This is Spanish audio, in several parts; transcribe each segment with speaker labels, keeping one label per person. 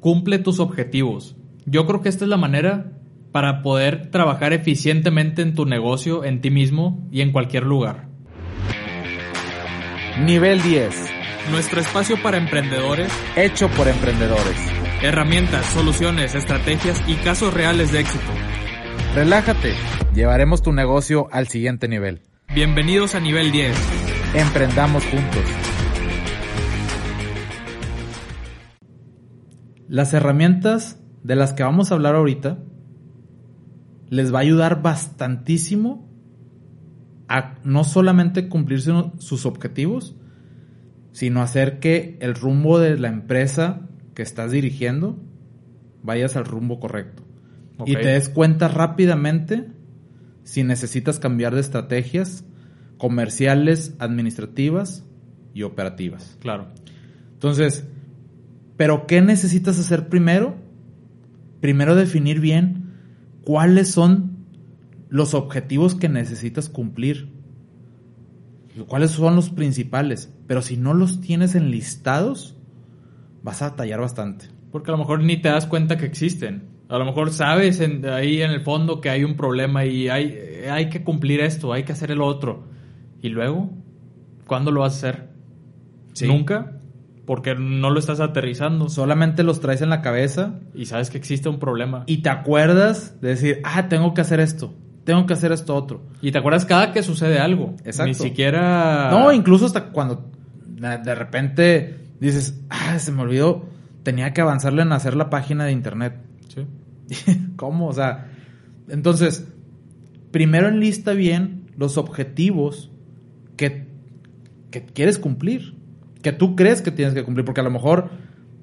Speaker 1: cumple tus objetivos. Yo creo que esta es la manera para poder trabajar eficientemente en tu negocio, en ti mismo y en cualquier lugar.
Speaker 2: Nivel 10.
Speaker 1: Nuestro espacio para emprendedores,
Speaker 2: Hecho por emprendedores.
Speaker 1: herramientas, soluciones, estrategias y casos reales de éxito.
Speaker 2: Relájate. Llevaremos tu negocio al siguiente nivel.
Speaker 1: Bienvenidos a nivel 10.
Speaker 2: Emprendamos juntos.
Speaker 3: Las herramientas de las que vamos a hablar ahorita les va a ayudar bastantísimo a no solamente cumplir su- sus objetivos, sino hacer que el rumbo de la empresa que estás dirigiendo vayas al rumbo correcto. Y te des cuenta rápidamente si necesitas cambiar de estrategias comerciales, administrativas y operativas.
Speaker 1: Claro.
Speaker 3: Entonces, ¿pero qué necesitas hacer primero? Primero definir bien cuáles son los objetivos que necesitas cumplir. ¿Cuáles son los principales? Pero si no los tienes enlistados, vas a batallar bastante.
Speaker 1: Porque a lo mejor ni te das cuenta que existen. A lo mejor sabes en- ahí en el fondo que hay un problema y hay, hay que cumplir esto, hay que hacer el otro. Y luego, ¿cuándo lo vas a hacer?
Speaker 3: Sí.
Speaker 1: Nunca, porque no lo estás aterrizando
Speaker 3: Solamente los traes en la cabeza
Speaker 1: y sabes que existe un problema.
Speaker 3: y te acuerdas de decir, ah, tengo que hacer esto, tengo que hacer esto otro.
Speaker 1: Y te acuerdas cada que sucede algo.
Speaker 3: Exacto.
Speaker 1: Ni siquiera...
Speaker 3: No, incluso hasta cuando de repente dices, ah, se me olvidó, tenía que avanzarle en hacer la página de internet.
Speaker 1: Sí.
Speaker 3: ¿Cómo? O sea, entonces, primero enlista bien los objetivos que, que quieres cumplir, que tú crees que tienes que cumplir, porque a lo mejor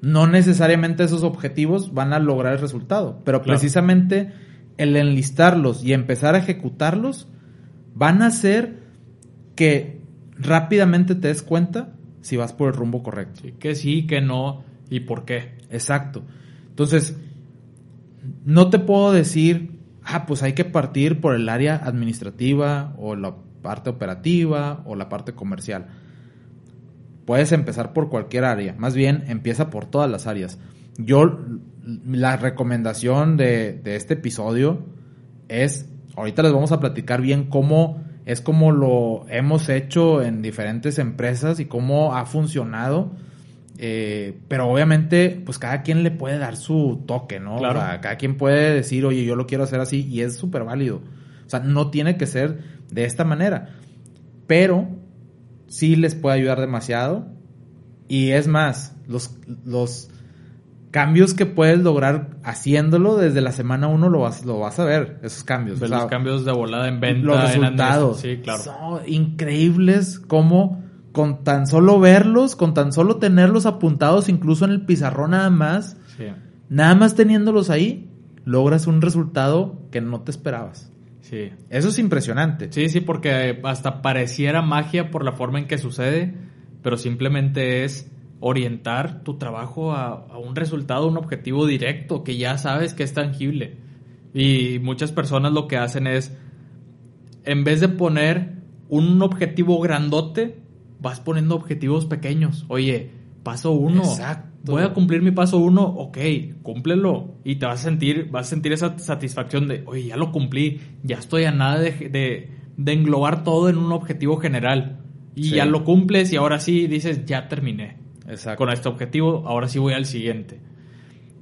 Speaker 3: no necesariamente esos objetivos van a lograr el resultado, pero
Speaker 1: Claro.
Speaker 3: precisamente el enlistarlos y empezar a ejecutarlos van a hacer que rápidamente te des cuenta si vas por el rumbo correcto.
Speaker 1: Sí, Que sí, que no y por qué.
Speaker 3: Exacto. Entonces, no te puedo decir, ah, pues hay que partir por el área administrativa o la parte operativa o la parte comercial. Puedes empezar por cualquier área, más bien empieza por todas las áreas. Yo, la recomendación de, de este episodio es, ahorita les vamos a platicar bien cómo es como lo hemos hecho en diferentes empresas y cómo ha funcionado. Eh, pero obviamente, pues cada quien le puede dar su toque, ¿no?
Speaker 1: Claro.
Speaker 3: O sea, cada quien puede decir, oye, yo lo quiero hacer así y es súper válido. O sea, no tiene que ser de esta manera. Pero sí les puede ayudar demasiado. Y es más, los, los cambios que puedes lograr haciéndolo desde la semana uno lo vas, lo vas a ver, esos cambios. O sea,
Speaker 1: los cambios de volada en venta.
Speaker 3: los
Speaker 1: en
Speaker 3: resultados.
Speaker 1: Sí, claro.
Speaker 3: son increíbles como con tan solo verlos, con tan solo tenerlos apuntados incluso en el pizarrón nada más,
Speaker 1: Sí.
Speaker 3: nada más teniéndolos ahí, logras un resultado que no te esperabas.
Speaker 1: Sí.
Speaker 3: Eso es impresionante.
Speaker 1: Sí, sí, porque hasta pareciera magia por la forma en que sucede, pero simplemente es orientar tu trabajo a, a un resultado, un objetivo directo que ya sabes que es tangible. Y muchas personas lo que hacen es, en vez de poner un objetivo grandote, vas poniendo objetivos pequeños. Oye, paso uno.
Speaker 3: Exacto.
Speaker 1: Voy a cumplir mi paso uno, ok, cúmplelo. Y te vas a sentir, vas a sentir esa satisfacción de, oye, ya lo cumplí, ya estoy a nada de, de, de englobar todo en un objetivo general. Y
Speaker 3: Sí.
Speaker 1: ya lo cumples y ahora sí dices, ya terminé
Speaker 3: Exacto.
Speaker 1: con este objetivo, ahora sí voy al siguiente.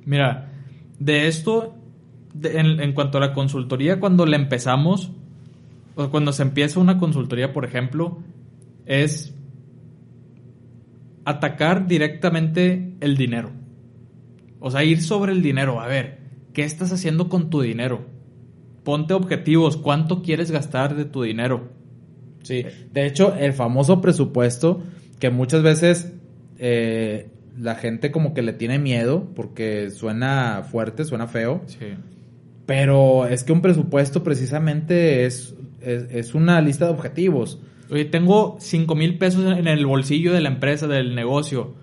Speaker 1: Mira, de esto, de- en, en cuanto a la consultoría, cuando la empezamos, o cuando se empieza una consultoría, por ejemplo, es atacar directamente el dinero. O sea, ir sobre el dinero. A ver, ¿qué estás haciendo con tu dinero? Ponte objetivos. ¿Cuánto quieres gastar de tu dinero?
Speaker 3: Sí, de hecho, el famoso presupuesto que muchas veces eh, la gente como que le tiene miedo porque suena fuerte, suena feo,
Speaker 1: Sí.
Speaker 3: pero es que un presupuesto precisamente es, es, es una lista de objetivos.
Speaker 1: Oye, tengo 5 mil pesos en el bolsillo de la empresa, del negocio.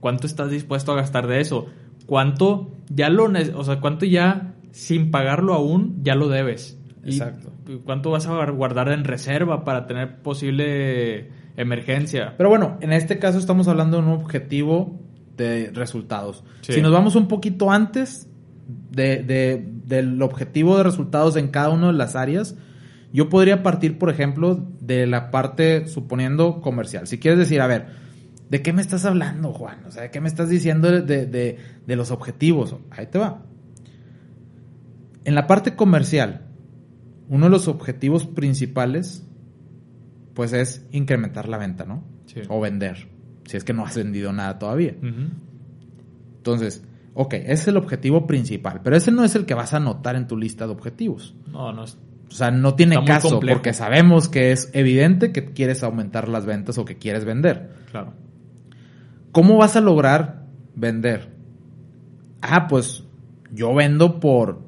Speaker 1: ¿Cuánto estás dispuesto a gastar de eso? ¿Cuánto ya lo, o sea, cuánto ya sin pagarlo aún ya lo debes? Y
Speaker 3: Exacto.
Speaker 1: ¿Cuánto vas a guardar en reserva para tener posible emergencia?
Speaker 3: Pero bueno, en este caso estamos hablando de un objetivo de resultados.
Speaker 1: Sí.
Speaker 3: Si nos vamos un poquito antes de, de- del objetivo de resultados en cada una de las áreas, yo podría partir, por ejemplo, de la parte, suponiendo, comercial. Si quieres decir, a ver, ¿de qué me estás hablando, Juan? O sea, ¿de qué me estás diciendo de, de- de- los objetivos? Ahí te va. En la parte comercial, uno de los objetivos principales, pues es incrementar la venta, ¿no?
Speaker 1: Sí.
Speaker 3: O vender, si es que no has vendido nada todavía. Entonces, ok, ese es el objetivo principal, pero ese no es el que vas a anotar en tu lista de objetivos.
Speaker 1: No, no es.
Speaker 3: O sea, no tiene
Speaker 1: Está
Speaker 3: caso porque sabemos que es evidente que quieres aumentar las ventas o que quieres vender.
Speaker 1: Claro.
Speaker 3: ¿Cómo vas a lograr vender? Ah, pues yo vendo por...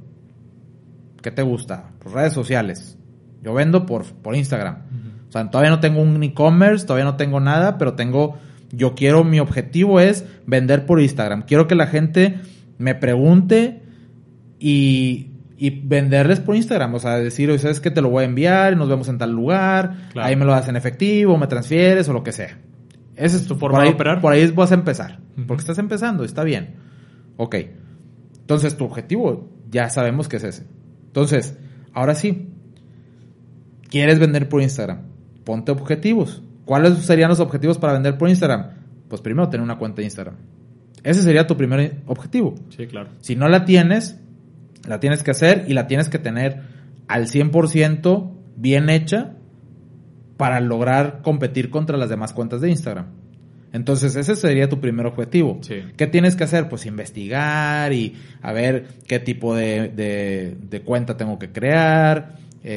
Speaker 3: ¿Qué te gusta? Por redes sociales. Yo vendo por, por Instagram. O sea, todavía no tengo un e-commerce, todavía no tengo nada, pero tengo... Yo quiero, mi objetivo es vender por Instagram. Quiero que la gente me pregunte y, y venderles por Instagram. O sea, decir, oye, ¿sabes que Te lo voy a enviar y nos vemos en tal lugar.
Speaker 1: Claro.
Speaker 3: Ahí me lo das en efectivo, me transfieres o lo que sea. Esa es
Speaker 1: Tu forma
Speaker 3: por
Speaker 1: de
Speaker 3: ahí-
Speaker 1: operar.
Speaker 3: Por ahí vas a empezar. Porque estás empezando, está bien. Ok. Entonces, tu objetivo ya sabemos que es ese. Entonces, ahora sí. ¿Quieres vender por Instagram? Ponte objetivos. ¿Cuáles serían los objetivos para vender por Instagram? Pues primero tener una cuenta de Instagram. Ese sería tu primer objetivo.
Speaker 1: Sí, claro.
Speaker 3: Si no la tienes, la tienes que hacer y la tienes que tener al 100% bien hecha para lograr competir contra las demás cuentas de Instagram. Entonces ese sería tu primer objetivo.
Speaker 1: Sí.
Speaker 3: ¿Qué tienes que hacer? Pues investigar y a ver qué tipo de, de- de cuenta tengo que crear.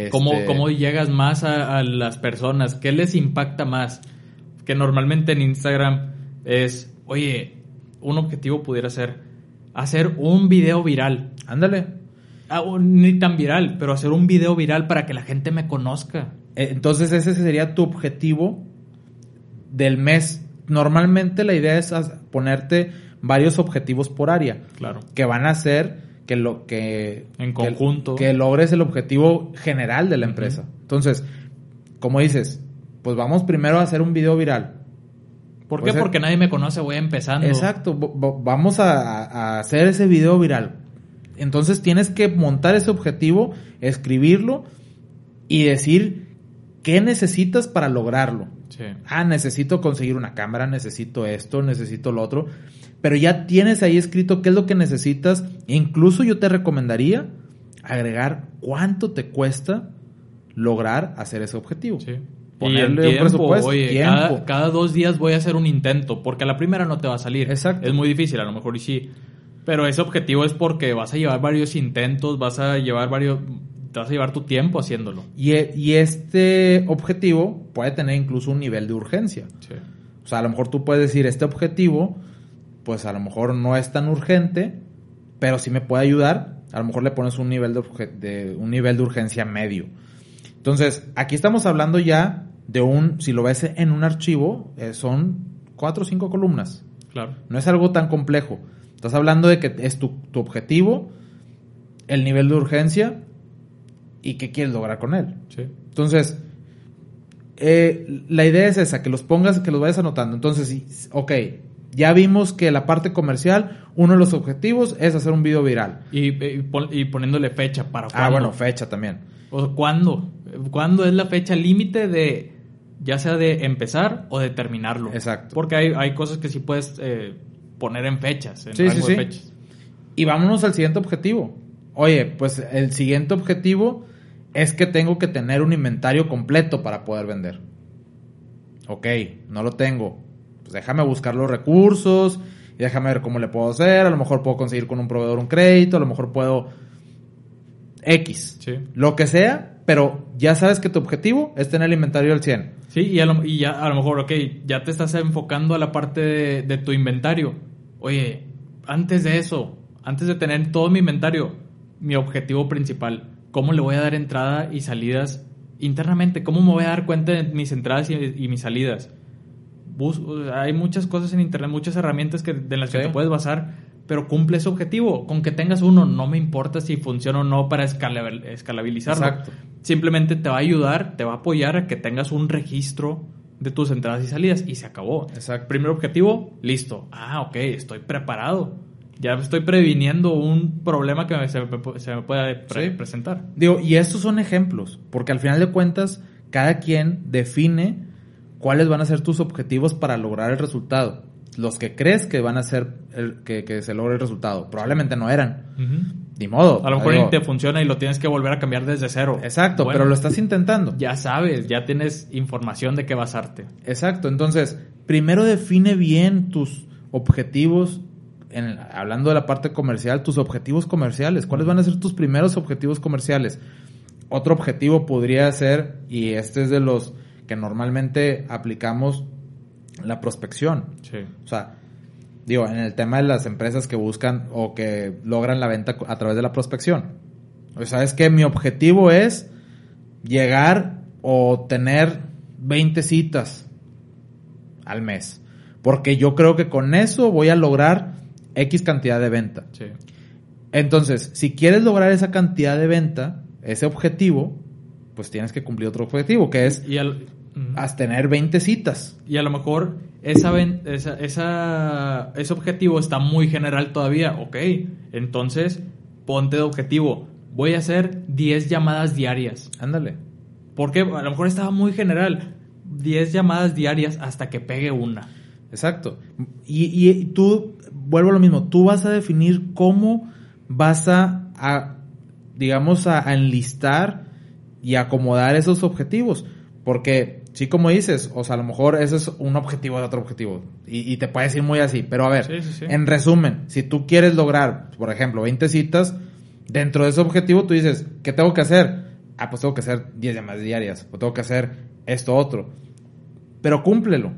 Speaker 1: ¿Cómo,
Speaker 3: este,
Speaker 1: cómo llegas más a, a las personas? ¿Qué les impacta más? Que normalmente en Instagram es, oye, un objetivo pudiera ser hacer un video viral.
Speaker 3: Ándale.
Speaker 1: Ah, ni tan viral, pero hacer un video viral para que la gente me conozca.
Speaker 3: Eh, Entonces ese sería tu objetivo del mes. Normalmente la idea es ponerte varios objetivos por área
Speaker 1: Claro.
Speaker 3: que van a hacer que lo que
Speaker 1: En conjunto.
Speaker 3: que, logres el objetivo general de la empresa. Entonces, como dices, pues vamos primero a hacer un video viral.
Speaker 1: ¿Por qué? Porque nadie me conoce, voy empezando.
Speaker 3: Exacto, vamos a, a hacer ese video viral. Entonces tienes que montar ese objetivo, escribirlo y decir qué necesitas para lograrlo.
Speaker 1: Sí.
Speaker 3: Ah, necesito conseguir una cámara, necesito esto, necesito lo otro. Pero ya tienes ahí escrito qué es lo que necesitas. Incluso yo te recomendaría agregar cuánto te cuesta lograr hacer ese objetivo.
Speaker 1: Sí. Y en
Speaker 3: Ponerle un
Speaker 1: tiempo,
Speaker 3: presupuesto,
Speaker 1: oye,
Speaker 3: tiempo.
Speaker 1: Cada, cada dos días voy a hacer un intento, porque a la primera no te va a salir.
Speaker 3: Exacto.
Speaker 1: Es muy difícil, a lo mejor y sí. Pero ese objetivo es porque vas a llevar varios intentos, vas a llevar varios, te vas a llevar tu tiempo haciéndolo.
Speaker 3: Y, e- y este objetivo puede tener incluso un nivel de urgencia.
Speaker 1: Sí.
Speaker 3: O sea, a lo mejor tú puedes decir, este objetivo, pues a lo mejor no es tan urgente, pero sí me puede ayudar. A lo mejor le pones un nivel de, de- un nivel de urgencia medio. Entonces, aquí estamos hablando ya de un, si lo ves en un archivo, eh, son cuatro o cinco columnas.
Speaker 1: Claro.
Speaker 3: No es algo tan complejo. Estás hablando de que es tu, tu objetivo, el nivel de urgencia y qué quieres lograr con él.
Speaker 1: Sí.
Speaker 3: Entonces, eh, la idea es esa, que los pongas, que los vayas anotando. Entonces, sí, ok, ya vimos que la parte comercial, uno de los objetivos es hacer un video viral.
Speaker 1: Y, y pon- y poniéndole fecha para
Speaker 3: Ah,
Speaker 1: cuándo.
Speaker 3: bueno, fecha también.
Speaker 1: O sea, ¿cuándo? ¿Cuándo es la fecha límite de, ya sea de empezar o de terminarlo?
Speaker 3: Exacto.
Speaker 1: Porque hay, hay cosas que sí puedes eh, poner en fechas, en
Speaker 3: Sí, sí,
Speaker 1: rango de
Speaker 3: sí.
Speaker 1: fechas.
Speaker 3: Y vámonos al siguiente objetivo. Oye, pues el siguiente objetivo es que tengo que tener un inventario completo para poder vender. Ok, no lo tengo. Pues déjame buscar los recursos y déjame ver cómo le puedo hacer. A lo mejor puedo conseguir con un proveedor un crédito, a lo mejor puedo X.
Speaker 1: Sí.
Speaker 3: Lo que sea, pero ya sabes que tu objetivo es tener el inventario al 100.
Speaker 1: Sí, y, a lo, y ya a lo mejor, ok, ya te estás enfocando a la parte de, de tu inventario. Oye, antes de eso, antes de tener todo mi inventario, mi objetivo principal, ¿cómo le voy a dar entrada y salidas internamente? ¿Cómo me voy a dar cuenta de mis entradas y, y mis salidas? Bus- hay muchas cosas en internet, muchas herramientas que, de las que
Speaker 3: Sí.
Speaker 1: te puedes basar, pero cumple ese objetivo. Con que tengas uno, no me importa si funciona o no para escalabil- escalabilizarlo.
Speaker 3: Exacto.
Speaker 1: Simplemente te va a ayudar, te va a apoyar a que tengas un registro de tus entradas y salidas y se acabó.
Speaker 3: Exacto.
Speaker 1: Primer objetivo, listo. Ah, ok, estoy preparado. Ya estoy previniendo un problema que se, me, se me puede pre-
Speaker 3: Sí.
Speaker 1: presentar.
Speaker 3: Digo, y estos son ejemplos, porque al final de cuentas, cada quien define cuáles van a ser tus objetivos para lograr el resultado. Los que crees que van a ser el, que, que se logre el resultado. Probablemente no eran. Ni modo.
Speaker 1: A lo mejor
Speaker 3: Digo,
Speaker 1: te funciona y lo tienes que volver a cambiar desde cero.
Speaker 3: Exacto,
Speaker 1: Bueno,
Speaker 3: pero lo estás intentando.
Speaker 1: Ya sabes, ya tienes información de qué basarte.
Speaker 3: Exacto, entonces, primero define bien tus objetivos, en hablando de la parte comercial, tus objetivos comerciales. ¿Cuáles van a ser tus primeros objetivos comerciales? Otro objetivo podría ser, y este es de los que normalmente aplicamos, la prospección.
Speaker 1: Sí.
Speaker 3: O sea, digo, en el tema de las empresas que buscan o que logran la venta a través de la prospección. O sea, es que mi objetivo es llegar o tener 20 citas al mes. Porque yo creo que con eso voy a lograr X cantidad de venta.
Speaker 1: Sí.
Speaker 3: Entonces, si quieres lograr esa cantidad de venta, ese objetivo, pues tienes que cumplir otro objetivo, que es
Speaker 1: Y al-
Speaker 3: Haz tener 20 citas.
Speaker 1: Y a lo mejor esa, ven- esa, esa- ese objetivo está muy general todavía. Ok, entonces ponte de objetivo. Voy a hacer 10 llamadas diarias.
Speaker 3: Ándale.
Speaker 1: Porque a lo mejor estaba muy general. 10 llamadas diarias hasta que pegue una.
Speaker 3: Exacto. Y, y- y tú, vuelvo a lo mismo, tú vas a definir cómo vas a, a, digamos, a, a enlistar y acomodar esos objetivos. Porque, sí, como dices, o sea, a lo mejor ese es un objetivo de otro objetivo. Y, y te puedes ir muy así. Pero a ver,
Speaker 1: Sí, sí, sí.
Speaker 3: en resumen, si tú quieres lograr, por ejemplo, 20 citas, dentro de ese objetivo tú dices, ¿qué tengo que hacer? Ah, pues tengo que hacer 10 llamadas diarias. O tengo que hacer esto otro. Pero cúmplelo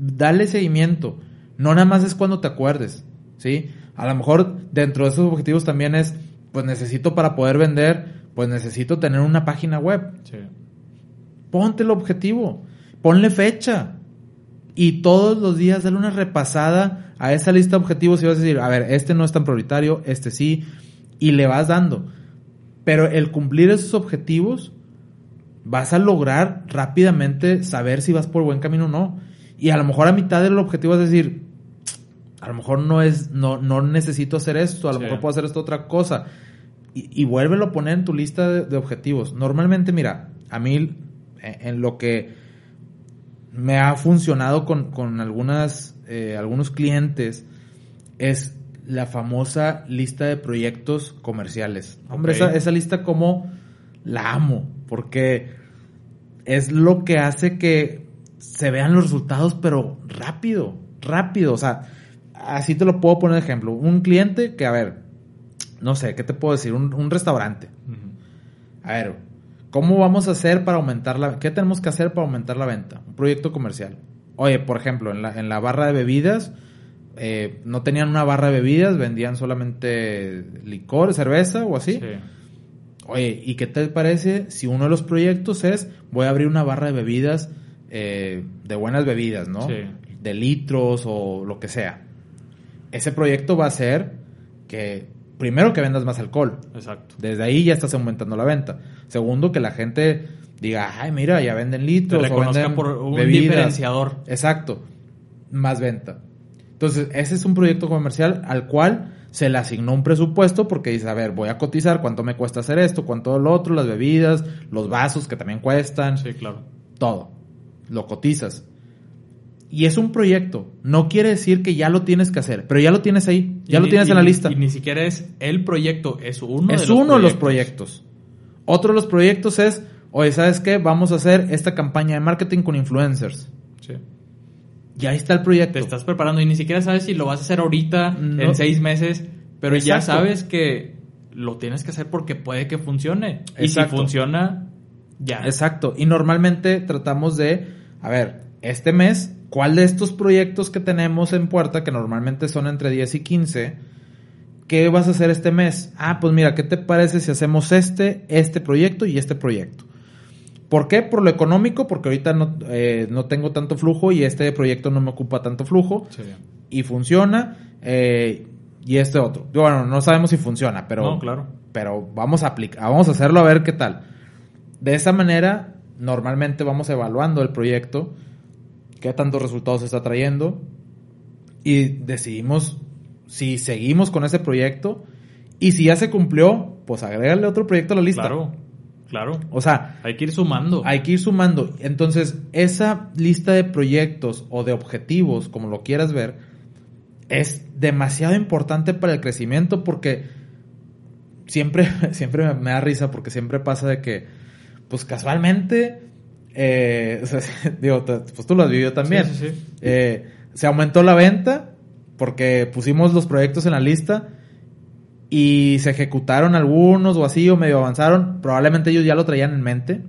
Speaker 3: dale seguimiento. No nada más es cuando te acuerdes, ¿sí? A lo mejor dentro de esos objetivos también es, pues necesito para poder vender, pues necesito tener una página web.
Speaker 1: Sí.
Speaker 3: Ponte el objetivo, ponle fecha. Y todos los días dale una repasada a esa lista de objetivos y vas a decir, a ver, este no es tan prioritario, este sí, y le vas dando. Pero el cumplir esos objetivos, vas a lograr rápidamente saber si vas por buen camino o no. Y a lo mejor a mitad del objetivo vas a decir, a lo mejor no es, no, no necesito hacer esto, a lo
Speaker 1: Sí.
Speaker 3: mejor puedo hacer esto otra cosa. Y, y vuélvelo a poner en tu lista de, de objetivos. Normalmente, mira, a mí en, lo que me ha funcionado con, con algunas, eh, algunos clientes es la famosa lista de proyectos comerciales. Hombre, esa, esa lista como la amo, porque es lo que hace que se vean los resultados, pero rápido, rápido. O sea, así te lo puedo poner de ejemplo. Un cliente que, a ver, no sé, ¿qué te puedo decir? Un, un restaurante. A ver, ¿cómo vamos a hacer para aumentar la... ¿Qué tenemos que hacer para aumentar la venta? Un proyecto comercial. Oye, por ejemplo, en la, en la barra de bebidas, eh, no tenían una barra de bebidas, vendían solamente licor, cerveza o así.
Speaker 1: Sí.
Speaker 3: Oye, ¿y qué te parece si uno de los proyectos es, voy a abrir una barra de bebidas, eh, de buenas bebidas, ¿no?
Speaker 1: Sí.
Speaker 3: De litros o lo que sea. Ese proyecto va a ser que, primero que vendas más alcohol.
Speaker 1: Exacto.
Speaker 3: Desde ahí ya estás aumentando la venta. Segundo, que la gente diga, ay, mira, ya venden
Speaker 1: Te
Speaker 3: litros o venden
Speaker 1: por un
Speaker 3: bebidas".
Speaker 1: diferenciador.
Speaker 3: Exacto. Más venta. Entonces, ese es un proyecto comercial al cual se le asignó un presupuesto porque dice, a ver, voy a cotizar cuánto me cuesta hacer esto, cuánto lo otro, las bebidas, los vasos que también cuestan,
Speaker 1: Sí, claro.
Speaker 3: todo. Lo cotizas. Y es un proyecto. No quiere decir que ya lo tienes que hacer, pero ya lo tienes ahí, ya
Speaker 1: Y
Speaker 3: lo tienes
Speaker 1: y
Speaker 3: en la lista.
Speaker 1: Y ni siquiera es el proyecto, es uno
Speaker 3: es
Speaker 1: de los
Speaker 3: uno de los
Speaker 1: proyectos.
Speaker 3: proyectos. Otro de los proyectos es, oye, ¿sabes qué? Vamos a hacer esta campaña de marketing con influencers.
Speaker 1: Sí.
Speaker 3: Y ahí está el proyecto.
Speaker 1: Te estás preparando y ni siquiera sabes si lo vas a hacer ahorita,
Speaker 3: No.
Speaker 1: en seis meses, pero ya
Speaker 3: Exacto.
Speaker 1: sabes que lo tienes que hacer porque puede que funcione. Y si
Speaker 3: Exacto.
Speaker 1: funciona, ya.
Speaker 3: Exacto. Y normalmente tratamos de, a ver, este mes, ¿cuál de estos proyectos que tenemos en puerta, que normalmente son entre 10 y 15, qué vas a hacer este mes? Ah, pues mira, ¿qué te parece si hacemos este, este proyecto y este proyecto? ¿Por qué? Por lo económico, porque ahorita no, eh, no tengo tanto flujo y este proyecto no me ocupa tanto flujo.
Speaker 1: Sí.
Speaker 3: y funciona eh, y este otro. Bueno, no sabemos si funciona, pero
Speaker 1: No, claro.
Speaker 3: pero vamos a aplicar, vamos a hacerlo a ver qué tal. De esa manera, normalmente vamos evaluando el proyecto qué tantos resultados está trayendo y decidimos si seguimos con ese proyecto y si ya se cumplió, pues agrégale otro proyecto a la lista.
Speaker 1: Claro, claro.
Speaker 3: O sea,
Speaker 1: Hay que ir sumando.
Speaker 3: hay que ir sumando. Entonces, esa lista de proyectos o de objetivos, como lo quieras ver, es demasiado importante para el crecimiento porque siempre, siempre me- me da risa porque siempre pasa de que, pues casualmente, eh, o sea, digo, pues tú lo has vivido también.
Speaker 1: Sí, sí, sí.
Speaker 3: Eh, se aumentó la venta porque pusimos los proyectos en la lista y se ejecutaron algunos o así o medio avanzaron. Probablemente ellos ya lo traían en mente.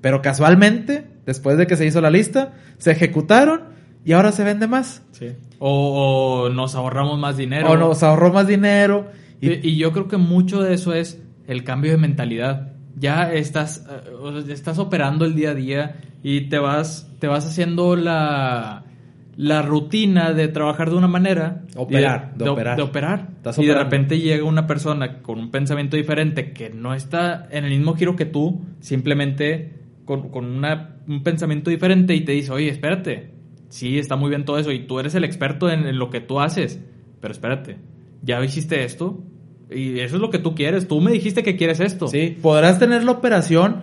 Speaker 3: Pero casualmente, después de que se hizo la lista, se ejecutaron y ahora se vende más.
Speaker 1: Sí. O, o nos ahorramos más dinero.
Speaker 3: O nos ahorró más dinero. Y
Speaker 1: yo creo que mucho de eso es el cambio de mentalidad. Ya estás, eh, estás operando el día a día y te vas, te vas haciendo la, la rutina de trabajar de una manera.
Speaker 3: Operar, de operar.
Speaker 1: de operar. Y de repente llega una persona con un pensamiento diferente que no está en el mismo giro que tú, simplemente con, con una- un pensamiento diferente y te dice, oye, espérate, sí, está muy bien todo eso y tú eres el experto en, en lo que tú haces, pero espérate, ya hiciste esto y eso es lo que tú quieres, tú me dijiste que quieres esto.
Speaker 3: sí, podrás tener la operación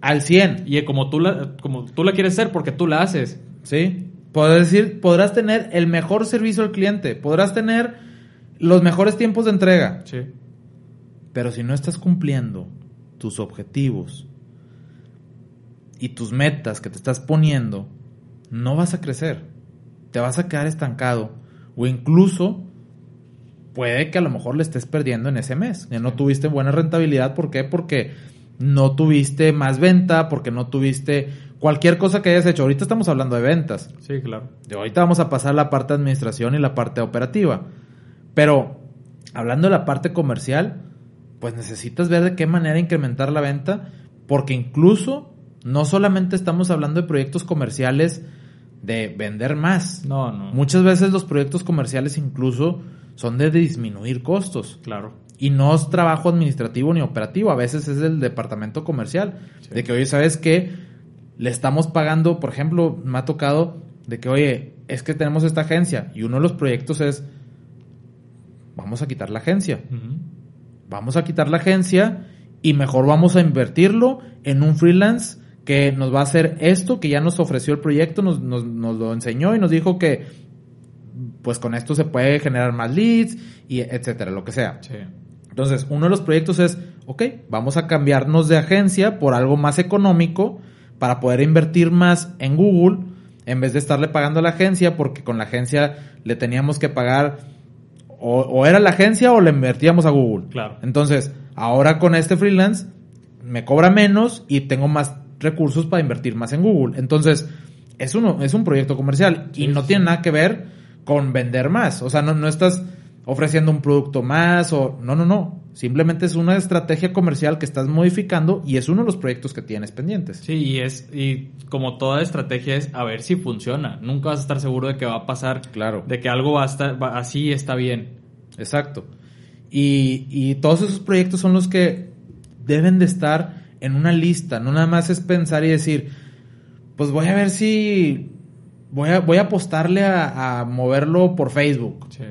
Speaker 3: al 100.
Speaker 1: Y como tú, la, como tú la quieres hacer porque tú la haces.
Speaker 3: ¿sí? Podrás decir, podrás tener el mejor servicio al cliente, podrás tener los mejores tiempos de entrega,
Speaker 1: Sí.
Speaker 3: pero si no estás cumpliendo tus objetivos y tus metas que te estás poniendo, no vas a crecer. Te vas a quedar estancado o incluso puede que a lo mejor le estés perdiendo en ese mes. Ya no tuviste buena rentabilidad, ¿por qué? Porque no tuviste más venta, porque no tuviste cualquier cosa que hayas hecho. Ahorita estamos hablando de ventas.
Speaker 1: Sí, claro.
Speaker 3: De ahorita vamos a pasar a la parte de administración y la parte operativa. Pero hablando de la parte comercial, pues necesitas ver de qué manera incrementar la venta, porque incluso no solamente estamos hablando de proyectos comerciales de vender más.
Speaker 1: No, no.
Speaker 3: Muchas veces los proyectos comerciales incluso son de disminuir costos.
Speaker 1: Claro.
Speaker 3: Y no es trabajo administrativo ni operativo, a veces es del departamento comercial.
Speaker 1: Sí.
Speaker 3: De que, oye, ¿sabes qué? Le estamos pagando, por ejemplo, me ha tocado de que, oye, es que tenemos esta agencia y uno de los proyectos es, vamos a quitar la agencia. Vamos a quitar la agencia y mejor vamos a invertirlo en un freelance que nos va a hacer esto, que ya nos ofreció el proyecto, nos, nos, nos lo enseñó y nos dijo que pues con esto se puede generar más leads y etcétera, lo que sea.
Speaker 1: Sí.
Speaker 3: Entonces, uno de los proyectos es, ok, vamos a cambiarnos de agencia por algo más económico para poder invertir más en Google en vez de estarle pagando a la agencia porque con la agencia le teníamos que pagar o, o era la agencia o le invertíamos a Google.
Speaker 1: Claro.
Speaker 3: Entonces, ahora con este freelance me cobra menos y tengo más recursos para invertir más en Google. Entonces, es, uno, es un proyecto comercial y
Speaker 1: Sí,
Speaker 3: no
Speaker 1: sí,
Speaker 3: tiene nada que ver con vender más. O sea, no, no estás ofreciendo un producto más o... No, no, no. Simplemente es una estrategia comercial que estás modificando y es uno de los proyectos que tienes pendientes.
Speaker 1: Sí, y es, y como toda estrategia es a ver si funciona. Nunca vas a estar seguro de que va a pasar,
Speaker 3: Claro.
Speaker 1: de que algo va a estar, va- así está bien.
Speaker 3: Exacto. Y, y todos esos proyectos son los que deben de estar en una lista. No nada más es pensar y decir, pues voy a ver si voy a, voy a apostarle a, a moverlo por Facebook.
Speaker 1: Sí.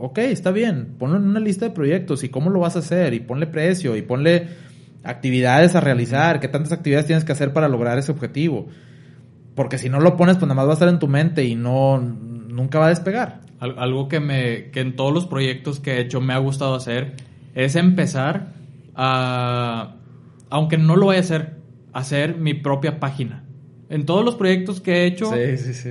Speaker 3: Ok, está bien. Ponlo en una lista de proyectos y cómo lo vas a hacer y ponle precio y ponle actividades a realizar, qué tantas actividades tienes que hacer para lograr ese objetivo. Porque si no lo pones, pues nada más va a estar en tu mente y no nunca va a despegar.
Speaker 1: Al- Algo que me que en todos los proyectos que he hecho me ha gustado hacer es empezar a aunque no lo vaya a hacer, hacer mi propia página. En todos los proyectos que he hecho,
Speaker 3: sí, sí.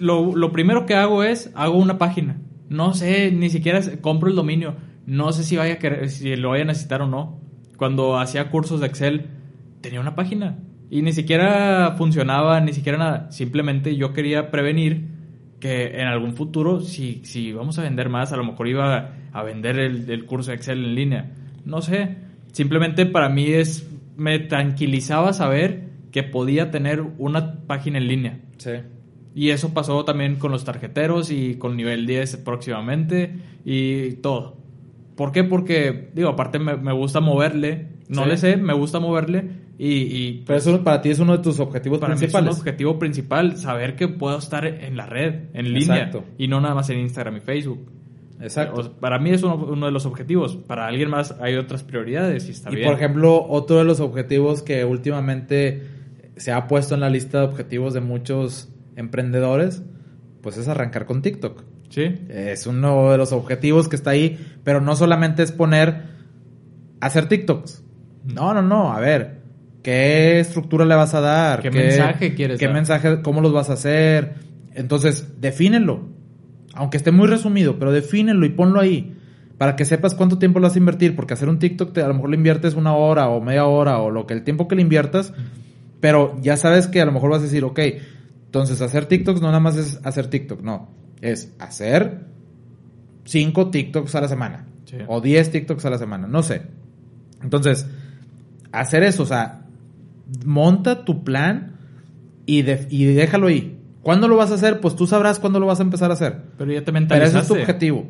Speaker 1: lo, lo primero que hago es hago una página. No sé, ni siquiera compro el dominio. No sé si vaya a querer, si lo vaya a necesitar o no. Cuando hacía cursos de Excel, tenía una página. Y ni siquiera funcionaba, ni siquiera nada. Simplemente yo quería prevenir que en algún futuro, si, si vamos a vender más, a lo mejor iba a, a vender el, el curso de Excel en línea. No sé. Simplemente para mí es. Me tranquilizaba saber que podía tener una página en línea.
Speaker 3: Sí.
Speaker 1: Y eso pasó también con los tarjeteros y con nivel 10 próximamente y todo. ¿Por qué? Porque, digo, aparte me, me gusta moverle, no
Speaker 3: Sí.
Speaker 1: le sé, me gusta moverle, Y, y
Speaker 3: Pero eso para ti es uno de tus objetivos
Speaker 1: para mí es
Speaker 3: principales.
Speaker 1: un objetivo principal, saber que puedo estar en la red, en línea,
Speaker 3: Exacto.
Speaker 1: y no nada más en Instagram y Facebook.
Speaker 3: Exacto.
Speaker 1: Para mí es uno, uno de los objetivos. Para alguien más hay otras prioridades y está
Speaker 3: y
Speaker 1: bien.
Speaker 3: por ejemplo, otro de los objetivos que últimamente se ha puesto en la lista de objetivos de muchos emprendedores, pues es arrancar con TikTok.
Speaker 1: sí,
Speaker 3: Es uno de los objetivos que está ahí, pero no solamente es poner hacer TikToks. No, no, no, a ver, ¿qué estructura le vas a dar?
Speaker 1: ¿Qué mensaje quieres
Speaker 3: ¿Qué
Speaker 1: dar?
Speaker 3: mensaje, cómo los vas a hacer? Entonces, defínelo. Aunque esté muy resumido, pero defínelo y ponlo ahí. Para que sepas cuánto tiempo lo vas a invertir, porque hacer un TikTok te, a lo mejor le inviertes una hora o media hora o lo que el tiempo que le inviertas, pero ya sabes que a lo mejor vas a decir, ok, entonces hacer TikToks no nada más es hacer TikTok, no, es hacer cinco TikToks a la semana
Speaker 1: Sí.
Speaker 3: o 10 TikToks a la semana, no sé. Entonces, hacer eso, o sea, monta tu plan y, de- y déjalo ahí. ¿Cuándo lo vas a hacer? Pues tú sabrás cuándo lo vas a empezar a hacer.
Speaker 1: pero ya te
Speaker 3: Pero ese
Speaker 1: mentalizaste.
Speaker 3: es tu objetivo.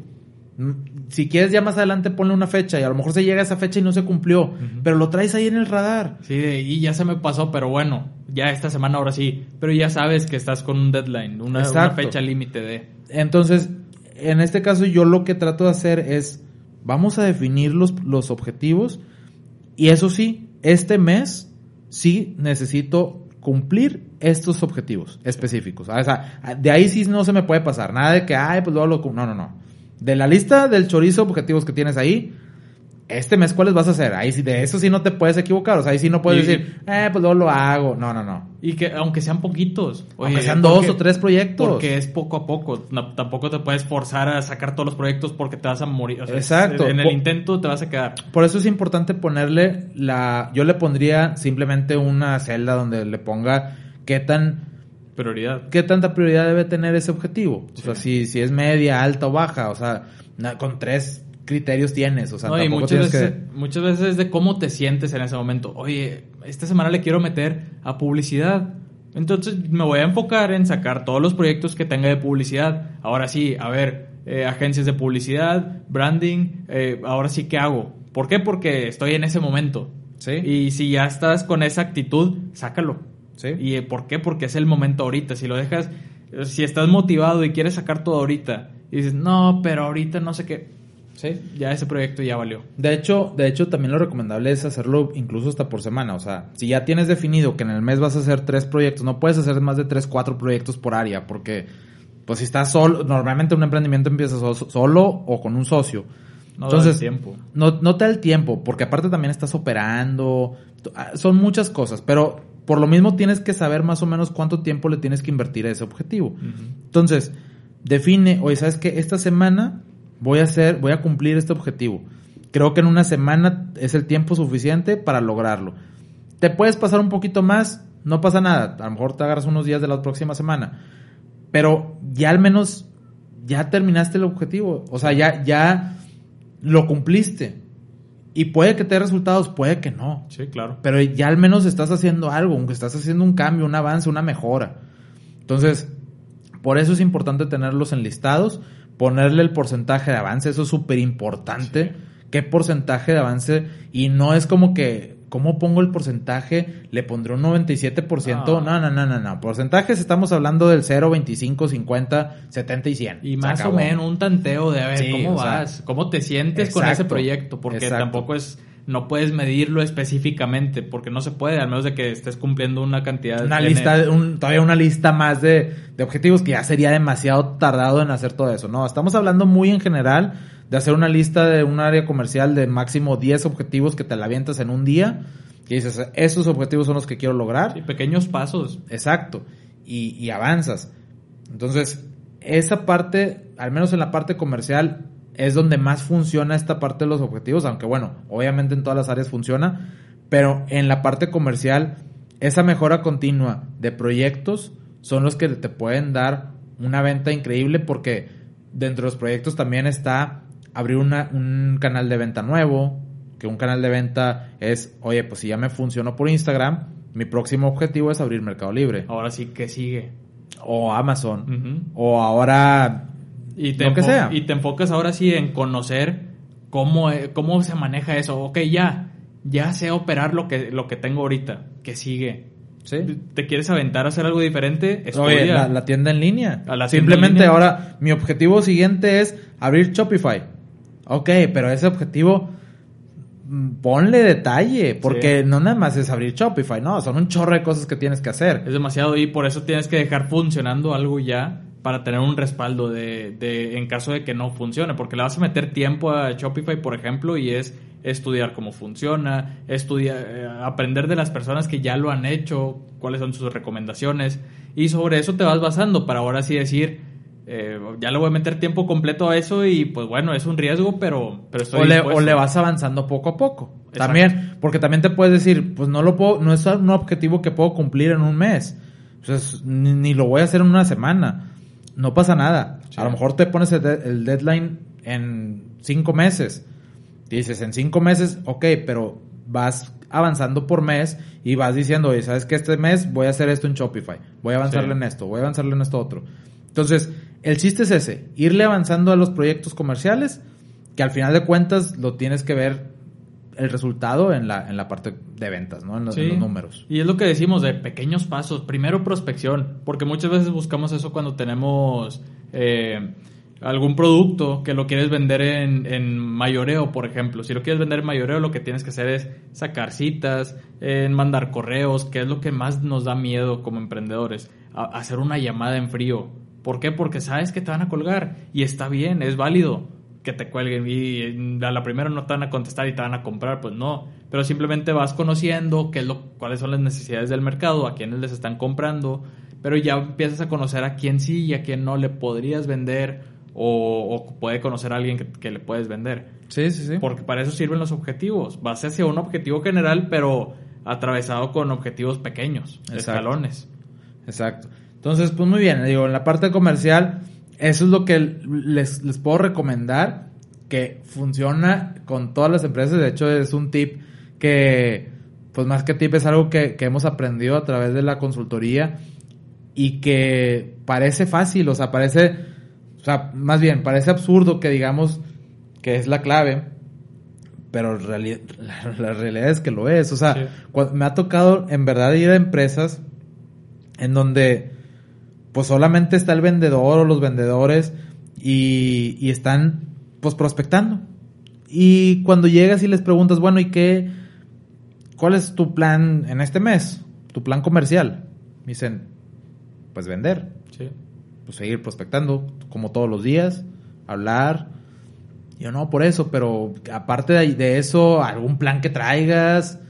Speaker 3: Si quieres ya más adelante ponle una fecha y a lo mejor se llega a esa fecha y no se cumplió, pero lo traes ahí en el radar.
Speaker 1: Sí, y ya se me pasó, pero bueno, ya esta semana ahora sí. Pero ya sabes que estás con un deadline, una, fecha límite de...
Speaker 3: Entonces, en este caso yo lo que trato de hacer es, vamos a definir los, los objetivos y eso sí, este mes sí necesito cumplir estos objetivos específicos. O sea, de ahí sí no se me puede pasar. Nada de que, ay, pues luego lo... cum-". No, no, no. De la lista del chorizo objetivos que tienes ahí, este mes cuáles vas a hacer. Ahí sí, de eso sí no te puedes equivocar. O sea, ahí sí no puedes
Speaker 1: Y-
Speaker 3: decir, eh, pues luego lo hago. No, no, no.
Speaker 1: Y que aunque sean poquitos.
Speaker 3: Aunque sean dos
Speaker 1: porque-
Speaker 3: o tres proyectos.
Speaker 1: Porque es poco a poco. No, tampoco te puedes forzar a sacar todos los proyectos porque te vas a morir. O sea,
Speaker 3: Exacto.
Speaker 1: En el intento te vas a quedar.
Speaker 3: Por eso es importante ponerle la... Yo le pondría simplemente una celda donde le ponga qué tan...
Speaker 1: Prioridad.
Speaker 3: ¿Qué tanta prioridad debe tener ese objetivo? O sea, si, si es media, alta o baja. O sea, con tres criterios tienes. O sea,
Speaker 1: No, y muchas veces,
Speaker 3: que...
Speaker 1: muchas veces es de cómo te sientes en ese momento. Oye, esta semana le quiero meter a publicidad. Entonces me voy a enfocar en sacar todos los proyectos que tenga de publicidad. Ahora sí, a ver, eh, agencias de publicidad, branding, eh, ahora sí, ¿qué hago? ¿Por qué? Porque estoy en ese momento.
Speaker 3: Sí.
Speaker 1: Y si ya estás con esa actitud, sácalo.
Speaker 3: Sí.
Speaker 1: ¿Y eh, por qué? Porque es el momento ahorita. Si lo dejas, si estás motivado y quieres sacar todo ahorita, y dices, no, pero ahorita no sé qué,
Speaker 3: Sí.
Speaker 1: ya ese proyecto ya valió.
Speaker 3: De hecho, de hecho, también lo recomendable es hacerlo incluso hasta por semana. O sea, si ya tienes definido que en el mes vas a hacer tres proyectos, no puedes hacer más de tres, cuatro proyectos por área, porque pues si estás solo, normalmente un emprendimiento empieza so- solo o con un socio.
Speaker 1: No da
Speaker 3: Entonces,
Speaker 1: el tiempo.
Speaker 3: No, no te da el tiempo, porque aparte también estás operando, ah, son muchas cosas, pero por lo mismo tienes que saber más o menos cuánto tiempo le tienes que invertir a ese objetivo. Entonces, define, oye, ¿sabes qué? Esta semana voy a hacer, voy a cumplir este objetivo. Creo que en una semana es el tiempo suficiente para lograrlo. Te puedes pasar un poquito más, no pasa nada. A lo mejor te agarras unos días de la próxima semana. Pero ya al menos ya terminaste el objetivo. O sea, ya, ya lo cumpliste. Y puede que te dé resultados, puede que no.
Speaker 1: Sí, claro.
Speaker 3: Pero ya al menos estás haciendo algo, aunque estás haciendo un cambio, un avance, una mejora. Entonces, por eso es importante tenerlos enlistados, ponerle el porcentaje de avance, eso es súper importante. ¿Qué porcentaje de avance? Y no es como que, ¿cómo pongo el porcentaje? Le pondré un 97%.
Speaker 1: Ah.
Speaker 3: No, no, no, no, no. Porcentajes estamos hablando del 0, 25, 50, 70 y 100.
Speaker 1: Y más o menos un tanteo de a ver
Speaker 3: Sí,
Speaker 1: cómo
Speaker 3: sea,
Speaker 1: vas, cómo te sientes con ese proyecto, porque
Speaker 3: exacto.
Speaker 1: tampoco es, no puedes medirlo específicamente, porque no se puede, al menos de que estés cumpliendo una cantidad.
Speaker 3: una
Speaker 1: N.
Speaker 3: lista, de- un- todavía una lista más de, de objetivos que ya sería demasiado tardado en hacer todo eso. No, estamos hablando muy en general de hacer una lista de un área comercial de máximo 10 objetivos que te la avientas en un día. Y dices, esos objetivos son los que quiero lograr.
Speaker 1: Sí, pequeños pasos.
Speaker 3: Exacto. Y, y avanzas. Entonces, esa parte, al menos en la parte comercial, es donde más funciona esta parte de los objetivos, aunque bueno, obviamente en todas las áreas funciona, pero en la parte comercial, esa mejora continua de proyectos son los que te pueden dar una venta increíble porque dentro de los proyectos también está abrir una, un canal de venta nuevo, que un canal de venta es, oye, pues si ya me funcionó por Instagram, mi próximo objetivo es abrir Mercado Libre
Speaker 1: Ahora sí que sigue.
Speaker 3: o Amazon o ahora
Speaker 1: Y te,
Speaker 3: Lo que sea.
Speaker 1: y te enfocas ahora sí en conocer cómo, eh, cómo se maneja eso. Ok, ya, ya sé operar lo que, lo que tengo ahorita, que sigue.
Speaker 3: Sí.
Speaker 1: ¿Te quieres aventar a hacer algo diferente?
Speaker 3: Oye, la, la tienda en línea.
Speaker 1: A la tienda
Speaker 3: Simplemente
Speaker 1: en línea.
Speaker 3: ahora mi objetivo siguiente es abrir Shopify. Ok, pero ese objetivo mm, ponle detalle, porque no nada más es abrir Shopify, no, son un chorro de cosas que tienes que hacer.
Speaker 1: Es demasiado y por eso tienes que dejar funcionando algo ya para tener un respaldo de, de en caso de que no funcione, porque le vas a meter tiempo a Shopify, por ejemplo, y es estudiar cómo funciona, estudiar, eh, aprender de las personas que ya lo han hecho, cuáles son sus recomendaciones, y sobre eso te vas basando para ahora sí decir, eh, ya le voy a meter tiempo completo a eso y pues bueno, es un riesgo, pero, pero estoy
Speaker 3: O le, o le vas avanzando poco a poco.
Speaker 1: Exacto.
Speaker 3: También, porque también te puedes decir, pues no lo puedo, no es un objetivo que puedo cumplir en un mes. Entonces, ni, ni lo voy a hacer en una semana. No pasa nada.
Speaker 1: Sí.
Speaker 3: A lo mejor te pones el, de- el deadline en cinco meses. Dices, en cinco meses, ok, pero vas avanzando por mes y vas diciendo, oye, ¿sabes que Este mes voy a hacer esto en Shopify. Voy a avanzarle
Speaker 1: Sí.
Speaker 3: en esto, voy a avanzarle en esto otro. Entonces, el chiste es ese, irle avanzando a los proyectos comerciales, que al final de cuentas lo tienes que ver el resultado en la, en la parte de ventas, ¿no? En los, en
Speaker 1: Sí.
Speaker 3: los números.
Speaker 1: Y es lo que decimos de pequeños pasos. Primero prospección, porque muchas veces buscamos eso cuando tenemos eh, algún producto que lo quieres vender en, en mayoreo, por ejemplo. Si lo quieres vender en mayoreo, lo que tienes que hacer es sacar citas, en mandar correos, que es lo que más nos da miedo como emprendedores. A- hacer una llamada en frío. ¿Por qué? Porque sabes que te van a colgar y está bien, es válido que te cuelguen y a la primera no te van a contestar y te van a comprar, pues no. Pero simplemente vas conociendo qué es lo, cuáles son las necesidades del mercado, a quiénes les están comprando, pero ya empiezas a conocer a quién sí y a quién no le podrías vender o, o puede conocer a alguien que, que le puedes vender.
Speaker 3: Sí, sí, sí.
Speaker 1: Porque para eso sirven los objetivos. Vas hacia un objetivo general, pero atravesado con objetivos pequeños,
Speaker 3: Exacto.
Speaker 1: escalones.
Speaker 3: Exacto. Entonces, pues muy bien, digo, en la parte comercial, eso es lo que les, les puedo recomendar, que funciona con todas las empresas. De hecho, es un tip que, pues más que tip, es algo que, que hemos aprendido a través de la consultoría y que parece fácil, o sea, parece, o sea, más bien, parece absurdo que digamos que es la clave, pero reali- la, la realidad es que lo es. O sea,
Speaker 1: Sí.
Speaker 3: me ha tocado en verdad ir a empresas en donde pues solamente está el vendedor o los vendedores y, y están pues prospectando. Y cuando llegas y les preguntas, bueno, ¿y qué? ¿Cuál es tu plan en este mes? ¿Tu plan comercial? Me dicen, pues vender,
Speaker 1: Sí.
Speaker 3: pues seguir prospectando como todos los días, hablar. Yo no, por eso, pero aparte de, de eso, algún plan que traigas.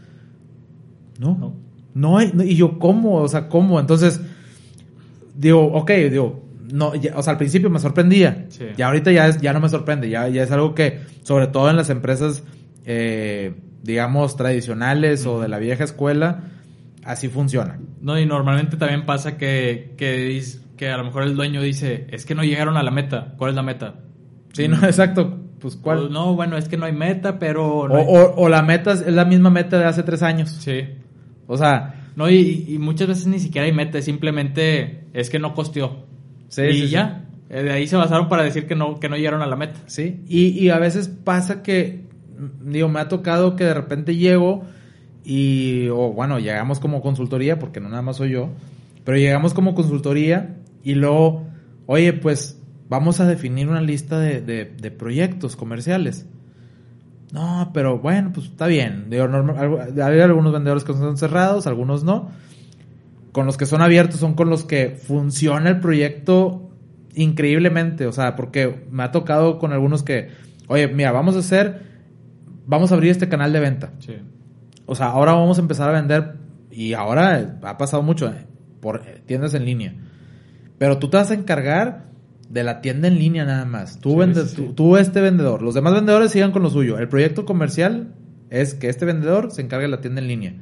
Speaker 3: No,
Speaker 1: No.
Speaker 3: no no, y yo, ¿cómo? O sea, ¿cómo? Entonces, digo, ok, digo, no, ya- o sea, al principio me sorprendía.
Speaker 1: Sí.
Speaker 3: Ya ahorita ya, es, ya no me sorprende, ya, ya es algo que, sobre todo en las empresas, eh, digamos, tradicionales o de la vieja escuela, así funciona.
Speaker 1: No, y normalmente también pasa que, que, que a lo mejor el dueño dice, es que no llegaron a la meta. ¿Cuál es la meta?
Speaker 3: Sí, no, exacto. Pues, ¿cuál?
Speaker 1: O, no, bueno, es que no hay meta, pero...
Speaker 3: O,
Speaker 1: hay-
Speaker 3: o- o la meta es es la misma meta de hace tres años.
Speaker 1: Sí.
Speaker 3: O sea,
Speaker 1: No, y, y muchas veces ni siquiera hay meta, simplemente es que no costeó.
Speaker 3: Sí,
Speaker 1: y
Speaker 3: sí,
Speaker 1: ya. Eh, De ahí se basaron para decir que no, que no llegaron a la meta.
Speaker 3: sí. Y, y a veces pasa que, mm, digo, me ha tocado que de repente llego y, o bueno, llegamos como consultoría, porque no nada más soy yo, pero llegamos como consultoría y luego, oye, pues vamos a definir una lista de, de- de proyectos comerciales. No, pero bueno, pues está bien. Digo, normal- hay algunos vendedores que son cerrados, algunos no. Con los que son abiertos son con los que funciona el proyecto increíblemente. O sea, porque me ha tocado con algunos que, oye, mira, vamos a hacer, vamos a abrir este canal de venta.
Speaker 1: Sí.
Speaker 3: O sea, ahora vamos a empezar a vender, y ahora ha pasado mucho, eh, por eh, tiendas en línea. Pero tú te vas a encargar de la tienda en línea nada más. Tú,
Speaker 1: Sí,
Speaker 3: vende-
Speaker 1: sí, sí.
Speaker 3: tú, tú este vendedor. Los demás vendedores sigan con lo suyo. El proyecto comercial es que este vendedor se encargue de la tienda en línea.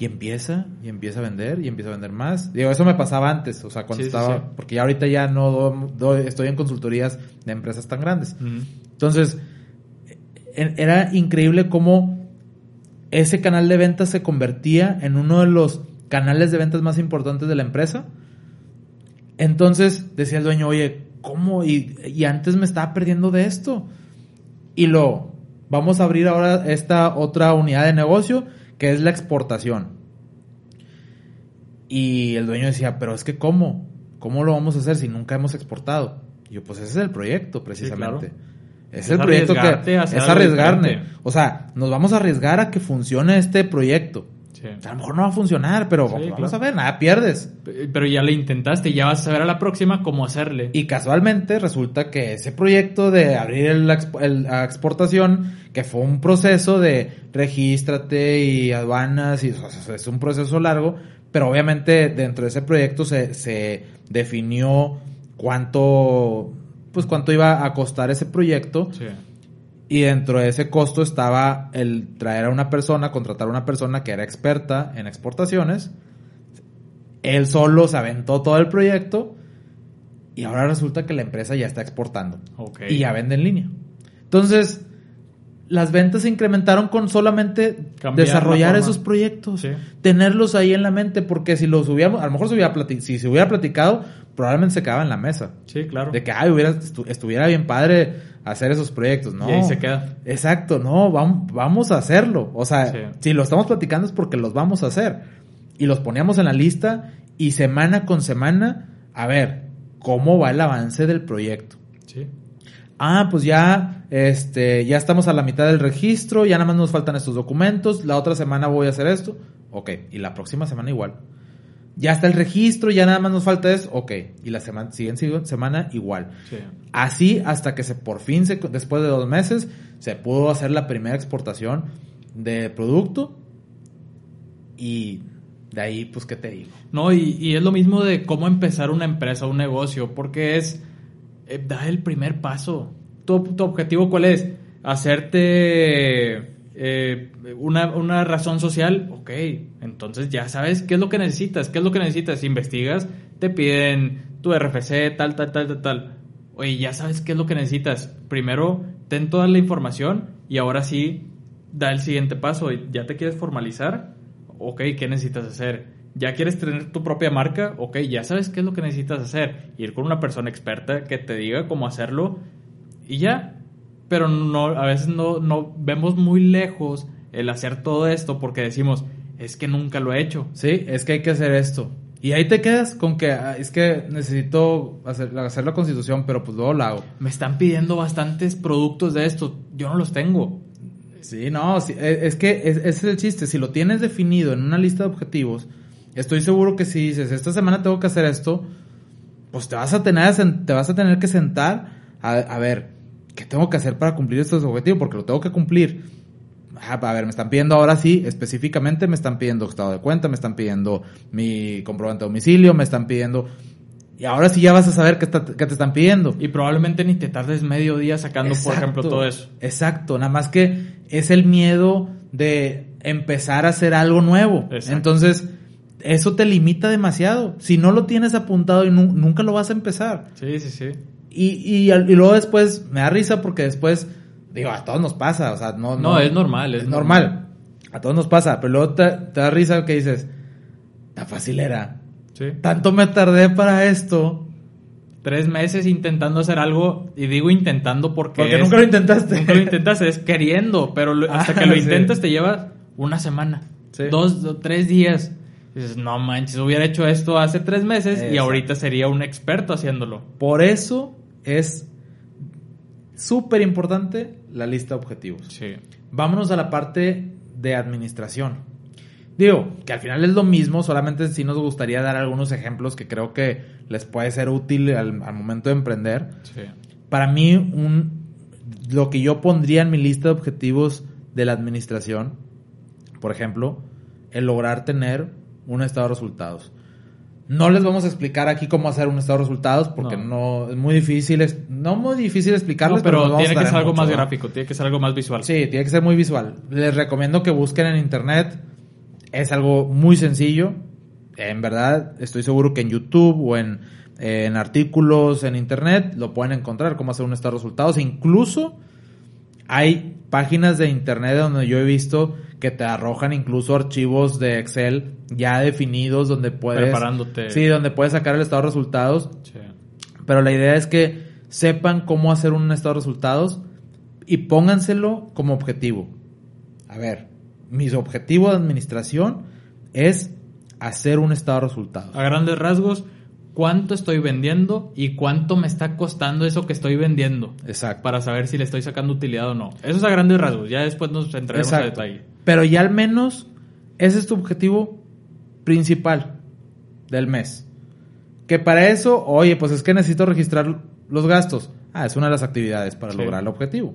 Speaker 3: Y empieza, y empieza a vender, y empieza a vender más. Digo, eso me pasaba antes, o sea, cuando estaba... Porque ya ahorita ya no do- estoy en consultorías de empresas tan grandes. Entonces, e- era increíble cómo ese canal de ventas se convertía en uno de los canales de ventas más importantes de la empresa. Entonces decía el dueño, oye, ¿cómo? Y, y antes me estaba perdiendo de esto. Y lo, vamos a abrir ahora esta otra unidad de negocio que es la exportación. Y el dueño decía, pero es que ¿cómo? ¿Cómo lo vamos a hacer si nunca hemos exportado? Y yo, pues ese es el proyecto, precisamente. Es,
Speaker 1: Es
Speaker 3: el proyecto que es arriesgarme. O sea, nos vamos a arriesgar a que funcione este proyecto.
Speaker 1: Sí.
Speaker 3: A lo mejor no va a funcionar, pero
Speaker 1: Sí,
Speaker 3: vamos
Speaker 1: claro.
Speaker 3: a ver, nada pierdes.
Speaker 1: Pero ya le intentaste, ya vas a saber a la próxima cómo hacerle.
Speaker 3: Y casualmente resulta que ese proyecto de abrir la exportación, que fue un proceso de regístrate y aduanas, y o sea, es un proceso largo, pero obviamente dentro de ese proyecto se, se definió cuánto, pues cuánto iba a costar ese proyecto.
Speaker 1: Sí.
Speaker 3: Y dentro de ese costo estaba el traer a una persona, contratar a una persona que era experta en exportaciones. Él solo se aventó todo el proyecto y ahora resulta que la empresa ya está exportando
Speaker 1: Ok.
Speaker 3: y ya vende en línea. Entonces, las ventas se incrementaron con solamente
Speaker 1: Cambiar
Speaker 3: desarrollar esos proyectos,
Speaker 1: Sí.
Speaker 3: tenerlos ahí en la mente, porque si los hubiéramos, a lo mejor se hubiera si se hubiera platicado, probablemente se quedaba en la mesa.
Speaker 1: Sí, claro.
Speaker 3: De que, ay, hubiera, estu- estuviera bien padre hacer esos proyectos, ¿no?
Speaker 1: Y ahí se queda.
Speaker 3: Exacto, no, vamos, vamos a hacerlo. O sea,
Speaker 1: Sí.
Speaker 3: si lo estamos platicando es porque los vamos a hacer. Y los poníamos en la lista y semana con semana, a ver, ¿cómo va el avance del proyecto?
Speaker 1: Sí.
Speaker 3: Ah, pues ya, este, ya estamos a la mitad del registro, ya nada más nos faltan estos documentos, la otra semana voy a hacer esto, ok, y la próxima semana igual. Ya está el registro, ya nada más nos falta eso, ok, y la semana, siguiente semana igual.
Speaker 1: Sí.
Speaker 3: Así hasta que se por fin, se, después de dos meses, se pudo hacer la primera exportación de producto y de ahí, pues, ¿qué te digo?
Speaker 1: No, y, y es lo mismo de cómo empezar una empresa, un negocio, porque es eh, dar el primer paso. ¿Tu, tu objetivo cuál es? Hacerte eh, una, una razón social, ok, entonces ya sabes qué es lo que necesitas, qué es lo que necesitas, investigas, te piden tu RFC, tal, tal, tal, tal, tal. Oye, ya sabes qué es lo que necesitas. Primero, ten toda la información y ahora sí, da el siguiente paso. ¿Ya te quieres formalizar? Ok, ¿qué necesitas hacer? ¿Ya quieres tener tu propia marca? Ok, ya sabes qué es lo que necesitas hacer. Ir con una persona experta que te diga cómo hacerlo y ya. Pero no, a veces no, no vemos muy lejos el hacer todo esto porque decimos, es que nunca lo he hecho.
Speaker 3: Sí, es que hay que hacer esto. Y ahí te quedas con que ah, es que necesito hacer, hacer la constitución, pero pues luego la hago.
Speaker 1: Me están pidiendo bastantes productos de esto. Yo no los tengo.
Speaker 3: Sí, no, sí, e- es que es- ese es el chiste. Si lo tienes definido en una lista de objetivos, estoy seguro que si dices, esta semana tengo que hacer esto, pues te vas a tener, te vas a tener que sentar a, a ver, ¿qué tengo que hacer para cumplir estos objetivos? Porque lo tengo que cumplir. Ah, a ver, me están pidiendo ahora sí, específicamente me están pidiendo estado de cuenta, me están pidiendo mi comprobante de domicilio, me están pidiendo... Y ahora sí ya vas a saber qué, está- qué te están pidiendo.
Speaker 1: Y probablemente ni te tardes medio día sacando, por ejemplo, todo eso.
Speaker 3: Exacto, nada más que es el miedo de empezar a hacer algo nuevo.
Speaker 1: Exacto.
Speaker 3: Entonces, eso te limita demasiado. Si no lo tienes apuntado y nu- nunca lo vas a empezar.
Speaker 1: Sí, sí, sí.
Speaker 3: Y, y, luego después me da risa porque después, digo, a todos nos pasa, o sea, no...
Speaker 1: No, es normal, es
Speaker 3: Es normal. A todos nos pasa, pero luego te, te da risa que dices, la fácil era.
Speaker 1: Sí.
Speaker 3: Tanto me tardé para esto.
Speaker 1: Tres meses intentando hacer algo, y digo intentando porque...
Speaker 3: Porque
Speaker 1: es-
Speaker 3: nunca lo intentaste.
Speaker 1: Nunca lo intentas, es queriendo, pero lo- hasta
Speaker 3: Ah,
Speaker 1: que lo
Speaker 3: sí.
Speaker 1: intentas te lleva una semana,
Speaker 3: Sí.
Speaker 1: dos o tres días. Dices, no manches, hubiera hecho esto hace tres meses y ahorita sería un experto haciéndolo.
Speaker 3: Por eso es súper importante la lista de objetivos.
Speaker 1: Sí.
Speaker 3: Vámonos a la parte de administración. Digo, que al final es lo mismo, solamente sí nos gustaría dar algunos ejemplos que creo que les puede ser útil al, al momento de emprender.
Speaker 1: Sí.
Speaker 3: Para mí, un, lo que yo pondría en mi lista de objetivos de la administración, por ejemplo, el lograr tener un estado de resultados. No les vamos a explicar aquí cómo hacer un estado de resultados porque
Speaker 1: No.
Speaker 3: no, es muy difícil, es- no muy difícil explicarles,
Speaker 1: No, pero
Speaker 3: vamos
Speaker 1: tiene que ser algo
Speaker 3: mucho,
Speaker 1: más
Speaker 3: ¿no?
Speaker 1: gráfico, tiene que ser algo más visual.
Speaker 3: Sí, tiene que ser muy visual. Les recomiendo que busquen en internet. Es algo muy sencillo. En verdad, estoy seguro que en YouTube o en, en artículos en internet lo pueden encontrar cómo hacer un estado de resultados. E incluso hay páginas de internet donde yo he visto que te arrojan incluso archivos de Excel ya definidos donde puedes
Speaker 1: Preparándote.
Speaker 3: Sí, donde puedes sacar el estado de resultados
Speaker 1: Sí.
Speaker 3: pero la idea es que sepan cómo hacer un estado de resultados y pónganselo como objetivo. A ver, mi objetivo de administración es hacer un estado de resultados.
Speaker 1: A grandes rasgos, cuánto estoy vendiendo y cuánto me está costando eso que estoy vendiendo.
Speaker 3: Exacto.
Speaker 1: Para saber si le estoy sacando utilidad o no. Eso es a grandes rasgos. Ya después nos entraremos a detalle.
Speaker 3: Pero ya al menos ese es tu objetivo principal del mes. Que para eso, oye, pues es que necesito registrar los gastos. Ah, es una de las actividades para
Speaker 1: Sí.
Speaker 3: lograr el objetivo.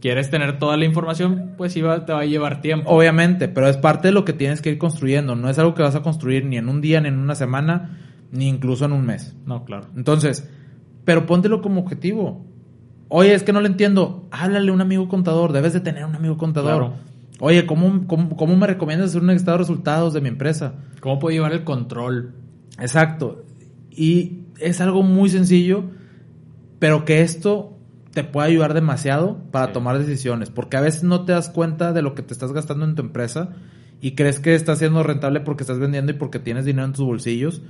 Speaker 1: ¿Quieres tener toda la información? Pues va- te va a llevar tiempo.
Speaker 3: Obviamente, pero es parte de lo que tienes que ir construyendo. No es algo que vas a construir ni en un día, ni en una semana, ni incluso en un mes.
Speaker 1: No, claro.
Speaker 3: Entonces, pero póntelo como objetivo. Oye, es que no lo entiendo. Háblale a un amigo contador. Debes de tener un amigo contador.
Speaker 1: Claro.
Speaker 3: Oye, ¿cómo, cómo, cómo me recomiendas hacer un estado de resultados de mi empresa?
Speaker 1: ¿Cómo puedo llevar el control?
Speaker 3: Exacto. Y es algo muy sencillo, pero que esto te puede ayudar demasiado para
Speaker 1: Sí.
Speaker 3: tomar decisiones. Porque a veces no te das cuenta de lo que te estás gastando en tu empresa y crees que está siendo rentable porque estás vendiendo y porque tienes dinero en tus bolsillos.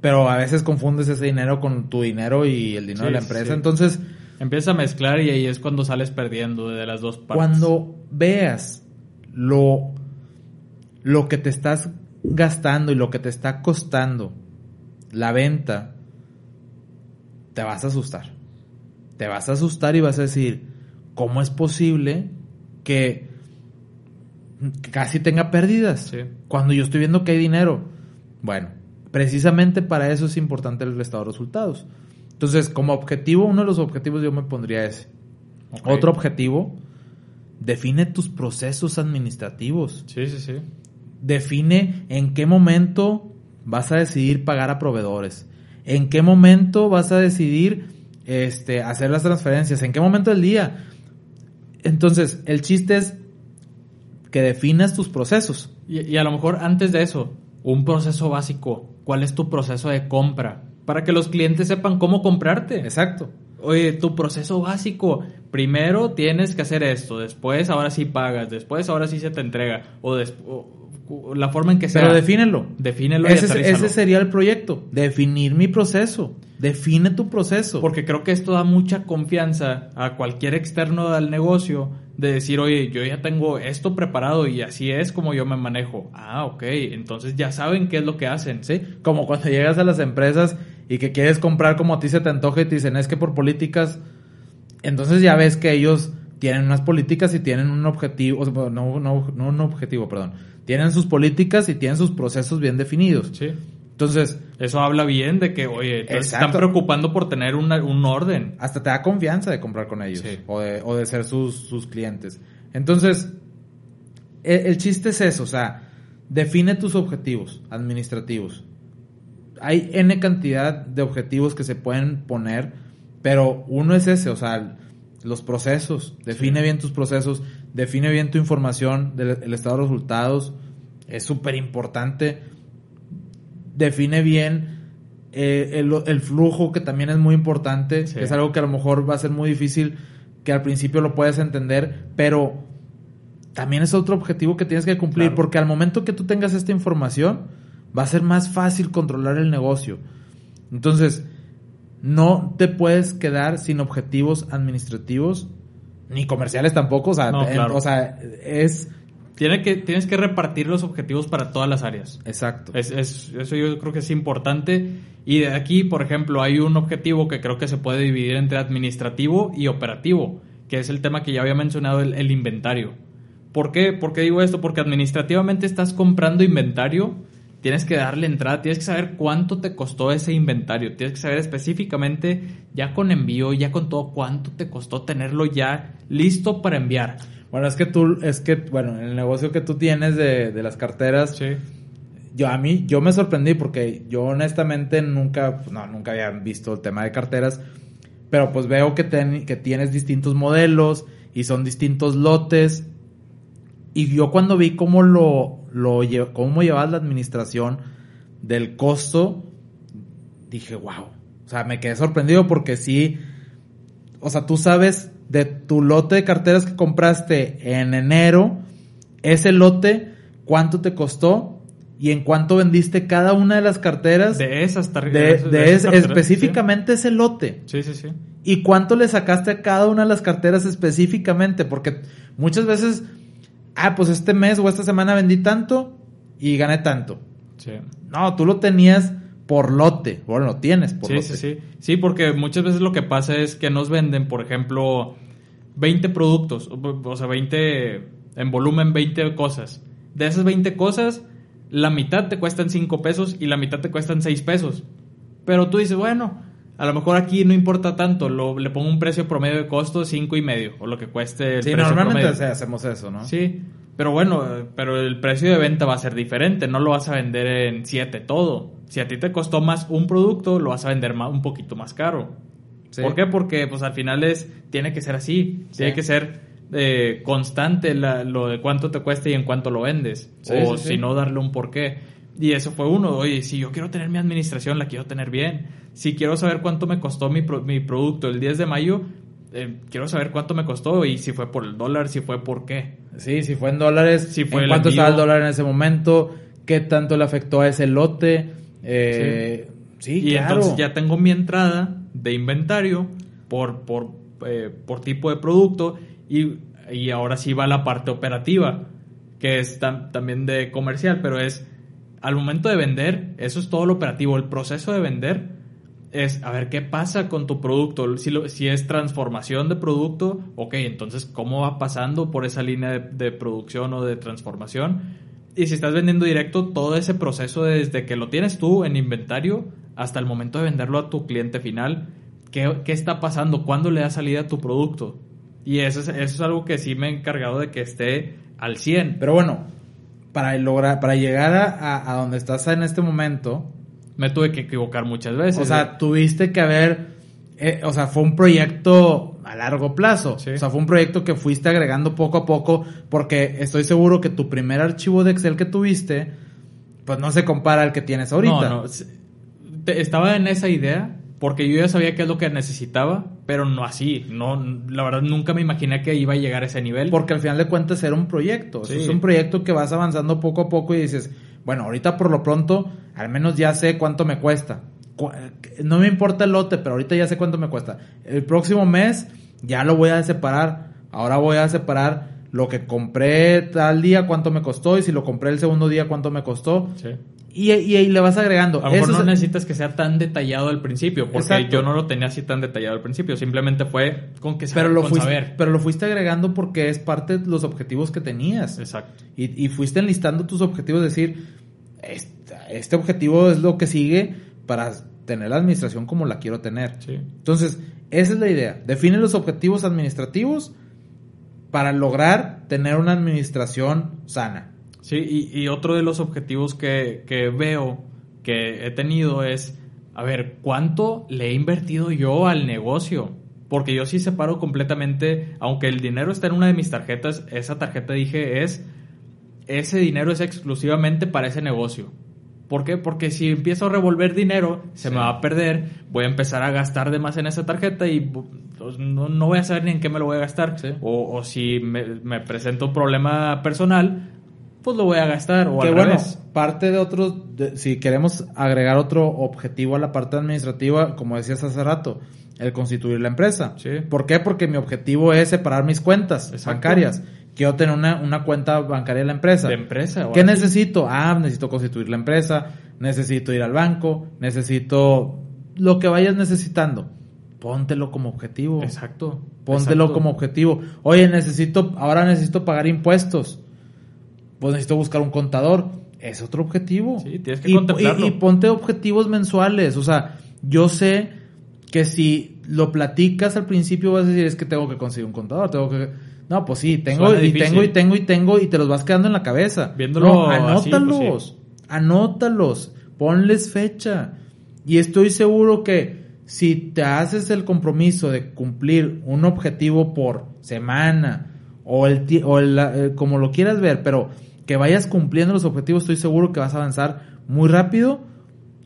Speaker 3: Pero a veces confundes ese dinero con tu dinero y el dinero
Speaker 1: Sí,
Speaker 3: de la empresa.
Speaker 1: sí.
Speaker 3: Entonces,
Speaker 1: Empiezas a mezclar y ahí es cuando sales perdiendo de las dos partes.
Speaker 3: cuando veas lo, lo que te estás gastando y lo que te está costando la venta, te vas a asustar. Te vas a asustar y vas a decir, ¿cómo es posible que casi tenga pérdidas?
Speaker 1: Sí.
Speaker 3: Cuando yo estoy viendo que hay dinero. Bueno, precisamente para eso es importante el estado de resultados. Entonces, como objetivo, uno de los objetivos yo me pondría ese. Otro objetivo, define tus procesos administrativos.
Speaker 1: Sí, sí, sí.
Speaker 3: Define en qué momento vas a decidir pagar a proveedores. En qué momento vas a decidir este, hacer las transferencias. En qué momento del día. Entonces, el chiste es que definas tus procesos.
Speaker 1: Y, y a lo mejor antes de eso, un proceso básico. ¿Cuál es tu proceso de compra? Para que los clientes sepan cómo comprarte.
Speaker 3: Exacto.
Speaker 1: Oye, tu proceso básico. Primero tienes que hacer esto, después ahora sí pagas, después ahora sí se te entrega. O, la forma en que sea.
Speaker 3: Pero defínelo.
Speaker 1: Defínelo y
Speaker 3: Ese,
Speaker 1: aterrízalo.
Speaker 3: ese sería el proyecto. Definir mi proceso. Define tu proceso.
Speaker 1: Porque creo que esto da mucha confianza a cualquier externo al negocio de decir, oye, yo ya tengo esto preparado y así es como yo me manejo. Ah, ok, entonces ya saben qué es lo que hacen.
Speaker 3: ¿Sí? Como cuando llegas a las empresas y que quieres comprar como a ti se te antoja y te dicen, es que por políticas, entonces ya ves que ellos tienen unas políticas y tienen un objetivo, no, no, no un objetivo, perdón, tienen sus políticas y tienen sus procesos bien definidos.
Speaker 1: Sí.
Speaker 3: Entonces,
Speaker 1: Eso habla bien de que, oye, entonces están preocupando por tener una- un orden.
Speaker 3: hasta te da confianza de comprar con ellos
Speaker 1: Sí.
Speaker 3: o, de, o de ser sus, sus clientes. Entonces, el, el chiste es eso, o sea, define tus objetivos administrativos. Hay N cantidad de objetivos que se pueden poner, pero uno es ese, o sea, los procesos. Define
Speaker 1: Sí.
Speaker 3: bien tus procesos, define bien tu información del el estado de resultados. Es súper importante. Define bien eh, el, el flujo, que también es muy importante.
Speaker 1: Sí.
Speaker 3: que es algo que a lo mejor va a ser muy difícil, que al principio lo puedes entender, pero también es otro objetivo que tienes que cumplir,
Speaker 1: Claro.
Speaker 3: porque al momento que tú tengas esta información, va a ser más fácil controlar el negocio. Entonces, no te puedes quedar sin objetivos administrativos, ni comerciales tampoco, o sea,
Speaker 1: No,
Speaker 3: en-
Speaker 1: claro.
Speaker 3: o sea es...
Speaker 1: Tiene que, tienes que repartir los objetivos para todas las áreas.
Speaker 3: Exacto.
Speaker 1: Es, es- eso yo creo que es importante. Y de aquí, por ejemplo, hay un objetivo que creo que se puede dividir entre administrativo y operativo, que es el tema que ya había mencionado, el, el inventario. ¿Por qué? ¿Por qué digo esto? Porque administrativamente estás comprando inventario, tienes que darle entrada, tienes que saber cuánto te costó ese inventario, tienes que saber específicamente, ya con envío, ya con todo, cuánto te costó tenerlo ya listo para enviar.
Speaker 3: Bueno, es que tú, es que, bueno, en el negocio que tú tienes de, de las carteras,
Speaker 1: Sí.
Speaker 3: yo a mí, yo me sorprendí porque yo honestamente nunca, pues, no, nunca había visto el tema de carteras, pero pues veo que, ten- que tienes distintos modelos y son distintos lotes. Y yo cuando vi cómo lo, lo cómo llevabas la administración del costo, dije, wow. O sea, me quedé sorprendido porque sí, o sea, tú sabes de tu lote de carteras que compraste en enero, ese lote, cuánto te costó y en cuánto vendiste cada una de las carteras de,
Speaker 1: De esas tarjetas.
Speaker 3: de es- específicamente ese lote.
Speaker 1: Sí, sí, sí.
Speaker 3: ¿Y cuánto le sacaste a cada una de las carteras específicamente? Porque muchas veces, ah, pues este mes o esta semana vendí tanto y gané tanto.
Speaker 1: Sí.
Speaker 3: No, tú lo tenías por lote. Bueno, lo tienes por
Speaker 1: Sí,
Speaker 3: lote.
Speaker 1: sí, sí. Sí, porque muchas veces lo que pasa es que nos venden, por ejemplo, 20 productos, o sea, 20, en volumen 20 cosas. De esas 20 cosas, la mitad te cuestan 5 pesos y la mitad te cuestan 6 pesos. Pero tú dices, bueno, a lo mejor aquí no importa tanto, lo, le pongo un precio promedio de costo 5 y medio, o lo que cueste el
Speaker 3: Sí,
Speaker 1: precio
Speaker 3: normalmente
Speaker 1: promedio.
Speaker 3: hacemos eso, ¿no?
Speaker 1: Sí, pero bueno, pero el precio de venta va a ser diferente, no lo vas a vender en 7 todo. Si a ti te costó más un producto, lo vas a vender más, un poquito más caro.
Speaker 3: Sí.
Speaker 1: ¿Por qué? Porque pues al final es tiene que ser así,
Speaker 3: Sí.
Speaker 1: tiene que ser eh, constante la- lo de cuánto te cuesta y en cuánto lo vendes,
Speaker 3: Sí,
Speaker 1: o si no darle un porqué. Y eso fue uno, oye, si yo quiero tener mi administración, la quiero tener bien. Si quiero saber cuánto me costó mi, pro- mi producto el 10 de mayo, eh, quiero saber cuánto me costó y si fue por el dólar, si fue por qué.
Speaker 3: Sí, si fue en dólares,
Speaker 1: Si fue
Speaker 3: en cuánto
Speaker 1: envío.
Speaker 3: estaba el dólar en ese momento, qué tanto le afectó a ese lote. Eh, sí,
Speaker 1: y
Speaker 3: claro.
Speaker 1: entonces ya tengo mi entrada de inventario por, por, eh, por tipo de producto y, y ahora sí va la parte operativa, que es tam- también de comercial, pero es al momento de vender, eso es todo lo operativo, el proceso de vender es a ver qué pasa con tu producto, si, lo- si es transformación de producto, ok, entonces cómo va pasando por esa línea de, producción o de transformación. Y si estás vendiendo directo, todo ese proceso desde que lo tienes tú en inventario hasta el momento de venderlo a tu cliente final, ¿qué, qué está pasando? ¿Cuándo le da salida a tu producto? Y eso es, eso es algo que sí me he encargado de que esté al 100.
Speaker 3: Pero bueno, para lograr, para llegar a- a donde estás en este momento,
Speaker 1: me tuve que equivocar muchas veces.
Speaker 3: o sea, tuviste que haber, eh, o sea, fue un proyecto a largo plazo.
Speaker 1: Sí.
Speaker 3: O sea, fue un proyecto que fuiste agregando poco a poco, porque estoy seguro que tu primer archivo de Excel que tuviste, pues no se compara al que tienes ahorita.
Speaker 1: No, no. Estaba en esa idea porque yo ya sabía qué es lo que necesitaba, pero no así. No, la verdad nunca me imaginé que iba a llegar a ese nivel.
Speaker 3: Porque al final de cuentas era un proyecto.
Speaker 1: Sí.
Speaker 3: Es un proyecto que vas avanzando poco a poco y dices, bueno, ahorita por lo pronto, al menos ya sé cuánto me cuesta. Cu- No me importa el lote, pero ahorita ya sé cuánto me cuesta. El próximo mes ya lo voy a separar. Ahora voy a separar lo que compré tal día, cuánto me costó, y si lo compré el segundo día, cuánto me costó.
Speaker 1: Sí.
Speaker 3: Y, y ahí le vas agregando.
Speaker 1: A lo mejor
Speaker 3: Eso
Speaker 1: no
Speaker 3: es-
Speaker 1: necesitas que sea tan detallado al principio, porque
Speaker 3: Exacto.
Speaker 1: yo no lo tenía así tan detallado al principio. Simplemente fue con que
Speaker 3: pero, lo
Speaker 1: con
Speaker 3: fuiste,
Speaker 1: saber.
Speaker 3: pero lo fuiste agregando porque es parte de los objetivos que tenías.
Speaker 1: Exacto.
Speaker 3: Y, y fuiste enlistando tus objetivos, decir, este, este objetivo es lo que sigue para tener la administración como la quiero tener.
Speaker 1: Sí.
Speaker 3: Entonces, esa es la idea. Define los objetivos administrativos para lograr tener una administración sana.
Speaker 1: Sí, y, y otro de los objetivos que, que veo que he tenido es, a ver, ¿cuánto le he invertido yo al negocio? Porque yo sí separo completamente, aunque el dinero está en una de mis tarjetas, esa tarjeta dije es, ese dinero es exclusivamente para ese negocio. ¿Por qué? Porque si empiezo a revolver dinero, se
Speaker 3: Sí.
Speaker 1: me va a perder, voy a empezar a gastar de más en esa tarjeta y pues, no, no voy a saber ni en qué me lo voy a gastar.
Speaker 3: Sí.
Speaker 1: O, o si me, me presenta un problema personal, pues lo voy a gastar. O
Speaker 3: que
Speaker 1: al
Speaker 3: bueno,
Speaker 1: revés.
Speaker 3: parte de otros, de- si queremos agregar otro objetivo a la parte administrativa, como decías hace rato, el constituir la empresa.
Speaker 1: Sí.
Speaker 3: ¿Por qué? Porque mi objetivo es separar mis cuentas
Speaker 1: Exacto.
Speaker 3: bancarias. Quiero tener una, una cuenta bancaria de la empresa.
Speaker 1: De empresa.
Speaker 3: ¿Qué necesito? Ah, necesito constituir la empresa, necesito ir al banco, necesito lo que vayas necesitando. Póntelo como objetivo.
Speaker 1: Exacto.
Speaker 3: Póntelo
Speaker 1: exacto.
Speaker 3: como objetivo. Oye, necesito, ahora necesito pagar impuestos. Pues necesito buscar un contador. Es otro objetivo.
Speaker 1: Sí, tienes que
Speaker 3: y,
Speaker 1: contemplarlo.
Speaker 3: y- y ponte objetivos mensuales. O sea, yo sé que si lo platicas al principio vas a decir es que tengo que conseguir un contador, tengo que no, pues sí, tengo y tengo y tengo y tengo y te los vas quedando en la cabeza.
Speaker 1: Viéndolo
Speaker 3: no,
Speaker 1: así, pues
Speaker 3: anótalos. Anótalos, ponles fecha. Y estoy seguro que si te haces el compromiso de cumplir un objetivo por semana o el, o el, eh, como lo quieras ver, pero que vayas cumpliendo los objetivos, estoy seguro que vas a avanzar muy rápido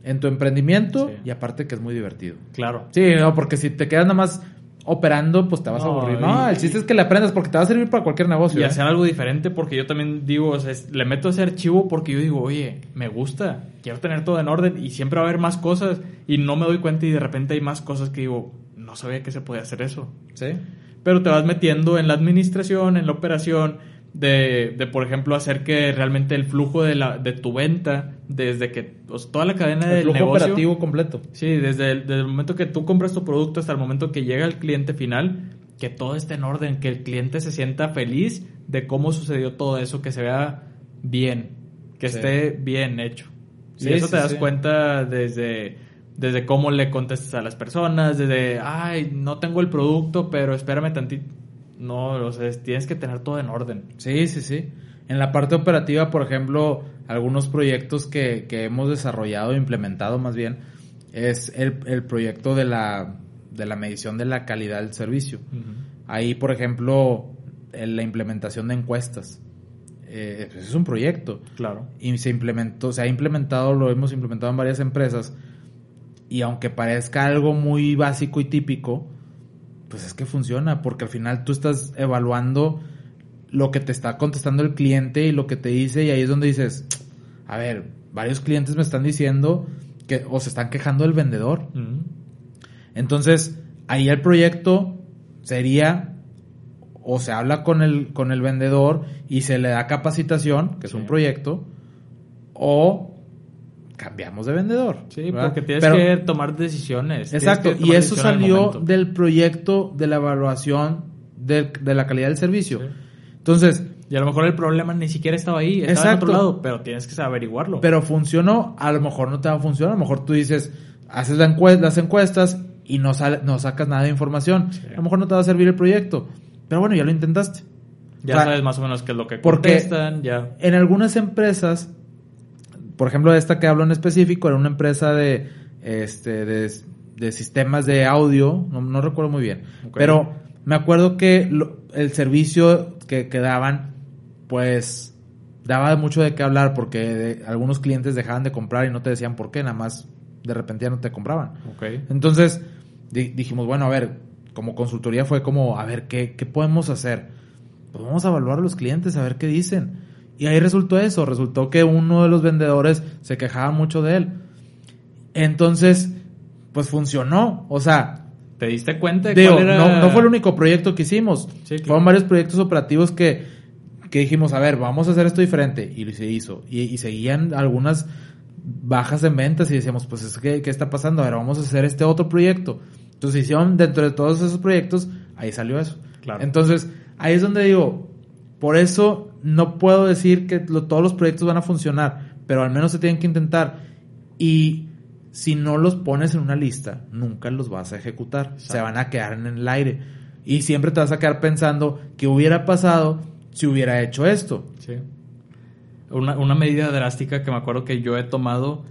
Speaker 3: en tu emprendimiento
Speaker 1: Sí.
Speaker 3: y aparte que es muy divertido.
Speaker 1: Claro.
Speaker 3: Sí, no, porque si te quedas nada más operando, pues te vas a aburrir. No,
Speaker 1: y-
Speaker 3: el chiste es que le aprendas porque te va a servir para cualquier negocio.
Speaker 1: Y
Speaker 3: ¿eh?
Speaker 1: hacer algo diferente porque yo también digo, o sea, es- le meto ese archivo porque yo digo, oye, me gusta, quiero tener todo en orden y siempre va a haber más cosas y no me doy cuenta y de repente hay más cosas que digo, no, no sabía que se podía hacer eso.
Speaker 3: Sí.
Speaker 1: Pero te vas metiendo en la administración, en la operación, de, de por ejemplo, hacer que realmente el flujo de, la, de tu venta, desde que o sea, toda la cadena
Speaker 3: El
Speaker 1: del
Speaker 3: flujo
Speaker 1: negocio...
Speaker 3: operativo completo.
Speaker 1: Sí, desde el, desde el momento que tú compras tu producto hasta el momento que llega el cliente final, que todo esté en orden, que el cliente se sienta feliz de cómo sucedió todo eso, que se vea bien, que
Speaker 3: Sí.
Speaker 1: esté bien hecho.
Speaker 3: Sí,
Speaker 1: y eso
Speaker 3: sí,
Speaker 1: te das cuenta desde, desde cómo le contestas a las personas, desde, ay, no tengo el producto, pero espérame tantito. No, o sea, tienes que tener todo en orden.
Speaker 3: Sí, sí, sí. En la parte operativa, por ejemplo, algunos proyectos que, que hemos desarrollado e implementado más bien es el, el proyecto de la, de la medición de la calidad del servicio. Ahí, por ejemplo, en la implementación de encuestas. Eh, pues es un proyecto.
Speaker 1: Claro.
Speaker 3: Y se implementó, se ha implementado, lo hemos implementado en varias empresas. Y aunque parezca algo muy básico y típico, pues es que funciona, porque al final tú estás evaluando lo que te está contestando el cliente y lo que te dice, y ahí es donde dices, a ver, varios clientes me están diciendo que o se están quejando del vendedor.
Speaker 1: Ujú.
Speaker 3: Entonces, ahí el proyecto sería o se habla con el, con el vendedor y se le da capacitación, que es
Speaker 1: Sí.
Speaker 3: un proyecto, o cambiamos de vendedor.
Speaker 1: Sí,
Speaker 3: ¿verdad?
Speaker 1: porque tienes
Speaker 3: Pero-
Speaker 1: que tomar decisiones.
Speaker 3: Exacto, y eso salió del proyecto de la evaluación de, de la calidad del servicio.
Speaker 1: Sí.
Speaker 3: Entonces,
Speaker 1: Y a lo mejor el problema ni siquiera estaba ahí, estaba
Speaker 3: Exacto.
Speaker 1: en otro lado, pero tienes que averiguarlo.
Speaker 3: pero funcionó, a lo mejor no te va a funcionar, a lo mejor tú dices, haces la las encuestas y no, sale, no sacas nada de información.
Speaker 1: Sí.
Speaker 3: A lo mejor no te va a servir el proyecto, pero bueno, ya lo intentaste.
Speaker 1: ya
Speaker 3: o sea,
Speaker 1: sabes más o menos qué es lo que
Speaker 3: porque-
Speaker 1: contestan, ya.
Speaker 3: En algunas empresas, por ejemplo, esta que hablo en específico, era una empresa de, este, de, de sistemas de audio, no, no recuerdo muy bien, pero me acuerdo que lo- el servicio que, que daban, pues, daba mucho de qué hablar porque de- algunos clientes dejaban de comprar y no te decían por qué, nada más de repente ya no te compraban. Entonces di- dijimos, bueno, a ver, como consultoría fue como, a ver, ¿qué, qué podemos hacer? Pues vamos a evaluar a los clientes, a ver qué dicen. Y ahí resultó eso, resultó que uno de los vendedores se quejaba mucho de él. Entonces, pues funcionó. O sea,
Speaker 1: ¿Te diste cuenta de
Speaker 3: digo,
Speaker 1: cuál era?
Speaker 3: no, no fue el único proyecto que hicimos.
Speaker 1: Sí, claro.
Speaker 3: Fueron varios proyectos operativos que, que dijimos, a ver, vamos a hacer esto diferente. Y se hizo. Y, y seguían algunas bajas en ventas y decíamos, pues es que, ¿qué está pasando? A ver, vamos a hacer este otro proyecto. Entonces hicieron dentro de todos esos proyectos, ahí salió eso.
Speaker 1: Claro.
Speaker 3: Entonces, ahí es donde digo, por eso no puedo decir que lo- todos los proyectos van a funcionar, pero al menos se tienen que intentar. Y si no los pones en una lista, nunca los vas a ejecutar. Se van a quedar en el aire. Y siempre te vas a quedar pensando qué hubiera pasado si hubiera hecho esto.
Speaker 1: Sí. Una, una medida drástica que me acuerdo que yo he tomado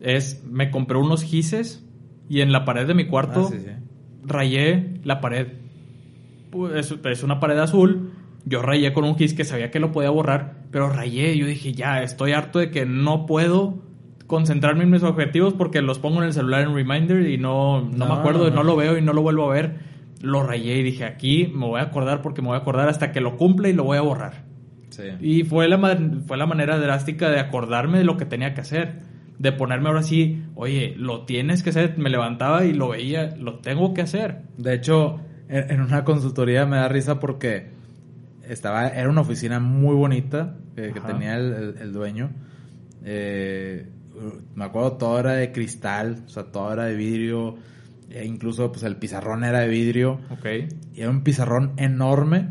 Speaker 1: es, me compré unos gises y en la pared de mi cuarto
Speaker 3: Ah, sí, sí.
Speaker 1: rayé la pared. Es, es una pared azul. Yo rayé con un gis que sabía que lo podía borrar, pero rayé. Yo dije, ya, estoy harto de que no puedo concentrarme en mis objetivos porque los pongo en el celular en Reminder y no, no,
Speaker 3: No,
Speaker 1: me acuerdo,
Speaker 3: no,
Speaker 1: no, lo veo y no lo vuelvo a ver. Lo rayé y dije, aquí me voy a acordar porque me voy a acordar hasta que lo cumpla y lo voy a borrar. Y fue la, fue la manera drástica de acordarme de lo que tenía que hacer. De ponerme ahora sí, oye, lo tienes que hacer. Me levantaba y lo veía, lo tengo que hacer.
Speaker 3: De hecho, en, en una consultoría me da risa porque estaba, era una oficina muy bonita eh, que tenía el, el- el dueño. Eh, me acuerdo, todo era de cristal, o sea, todo era de vidrio. e incluso, pues, el pizarrón era de vidrio.
Speaker 1: Ok.
Speaker 3: Y era un pizarrón enorme.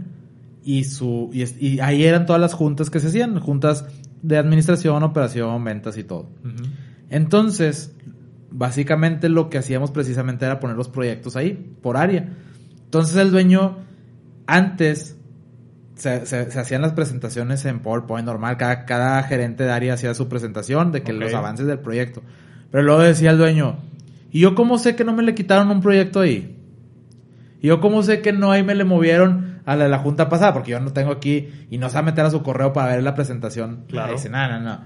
Speaker 3: Y, su, y, ahí eran todas las juntas que se hacían. Juntas de administración, operación, ventas y todo. Entonces, básicamente lo que hacíamos precisamente era poner los proyectos ahí, por área. Entonces el dueño, antes, se, se- se hacían las presentaciones en PowerPoint normal, cada, cada gerente de área hacía su presentación de que los avances del proyecto. Pero luego decía el dueño, ¿y yo cómo sé que no me le quitaron un proyecto ahí? ¿Y yo cómo sé que no ahí me le movieron a la de la junta pasada? Porque yo no tengo aquí y no se va a meter a su correo para ver la presentación.
Speaker 1: Claro.
Speaker 3: Dice, no, no, no.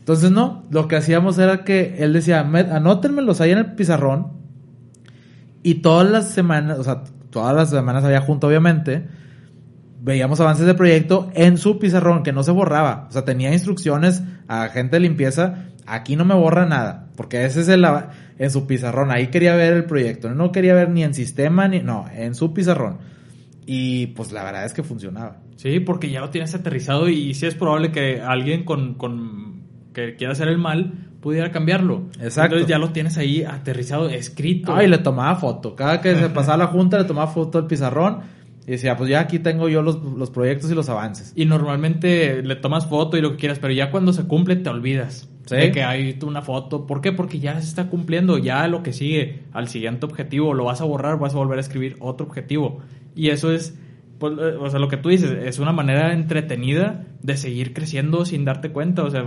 Speaker 3: Entonces, no, lo que hacíamos era que él decía, "Me- anótenmelos ahí en el pizarrón. Y todas las semanas, o sea, todas las semanas había junto, obviamente. Veíamos avances de proyecto en su pizarrón, que no se borraba. O sea, tenía instrucciones a gente de limpieza. Aquí no me borra nada. porque ese es el en su pizarrón, ahí quería ver el proyecto, no quería ver ni en sistema ni no, en su pizarrón. Y pues la verdad es que funcionaba.
Speaker 1: Sí, porque ya lo tienes aterrizado y, sí es probable que alguien con, con que quiera hacer el mal pudiera cambiarlo. Exacto. Entonces ya lo tienes ahí aterrizado, escrito.
Speaker 3: Ah, y le tomaba foto. Cada que se pasaba la junta le tomaba foto al pizarrón y decía, pues ya aquí tengo yo los, los, proyectos y los avances.
Speaker 1: Y normalmente le tomas foto y lo que quieras, pero ya cuando se cumple te olvidas. ¿Sí? De que hay una foto. ¿Por qué? Porque ya se está cumpliendo. Ya lo que sigue al siguiente objetivo lo vas a borrar, vas a volver a escribir otro objetivo. Y eso es, pues, eh, o sea, lo que tú dices, es una manera entretenida de seguir creciendo sin darte cuenta. O sea,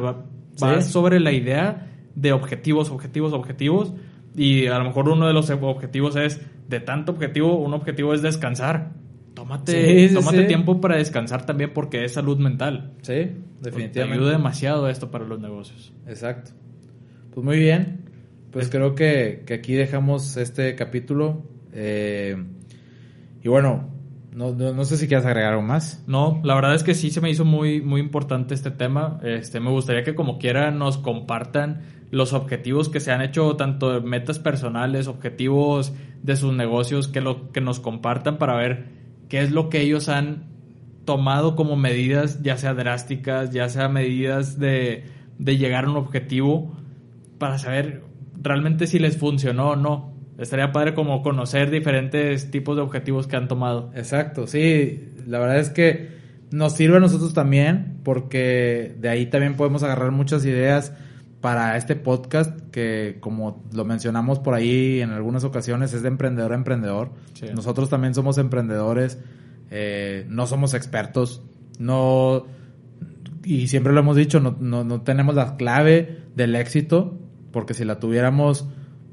Speaker 1: vas sobre la idea de objetivos, objetivos, objetivos. Y a lo mejor uno de los objetivos es, de tanto objetivo, un objetivo es descansar. Tómate, tómate tiempo para descansar también porque es salud mental.
Speaker 3: Sí, definitivamente. Te
Speaker 1: ayuda demasiado esto para los negocios.
Speaker 3: Exacto. Pues muy bien. Pues creo que, que, aquí dejamos este capítulo. Eh, y bueno, no, no, sé si quieres agregar algo más.
Speaker 1: No, la verdad es que sí se me hizo muy, muy importante este tema. Este, me gustaría que como quiera nos compartan los objetivos que se han hecho, tanto metas personales, objetivos de sus negocios, que, lo, que nos compartan para ver qué es lo que ellos han tomado como medidas, ya sea drásticas, ya sea medidas de, de llegar a un objetivo, para saber realmente si les funcionó o no. Estaría padre como conocer diferentes tipos de objetivos que han tomado.
Speaker 3: Exacto, sí, la verdad es que nos sirve a nosotros también porque de ahí también podemos agarrar muchas ideas para este podcast que como lo mencionamos por ahí en algunas ocasiones es de emprendedor a emprendedor. Nosotros también somos emprendedores, eh, no somos expertos, no y siempre lo hemos dicho, no, no, no tenemos la clave del éxito porque si la tuviéramos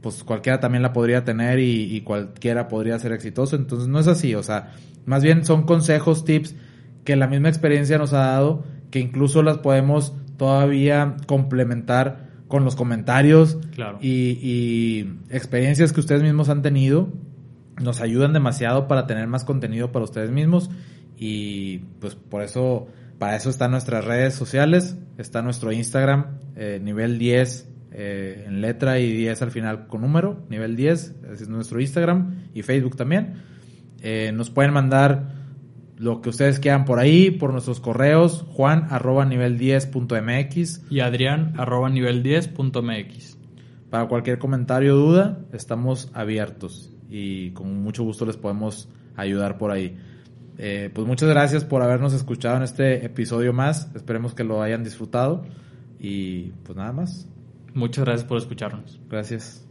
Speaker 3: pues cualquiera también la podría tener y, cualquiera podría ser exitoso. Entonces no es así, o sea, más bien son consejos, tips que la misma experiencia nos ha dado, que incluso las podemos todavía complementar con los comentarios y, experiencias que ustedes mismos han tenido. Nos ayudan demasiado para tener más contenido para ustedes mismos y pues por eso, para eso están nuestras redes sociales, está nuestro Instagram, eh, nivel 10 eh, en letra y 10 al final con número, nivel 10, ese es nuestro Instagram y Facebook también. Eh, nos pueden mandar lo que ustedes quieran por ahí, por nuestros correos, juan arroba nivel 10.mx
Speaker 1: y adrián arroba nivel 10.mx.
Speaker 3: Para cualquier comentario o duda, estamos abiertos y con mucho gusto les podemos ayudar por ahí. Eh, pues muchas gracias por habernos escuchado en este episodio más. Esperemos que lo hayan disfrutado. Y pues nada más.
Speaker 1: Muchas gracias por escucharnos.
Speaker 3: Gracias.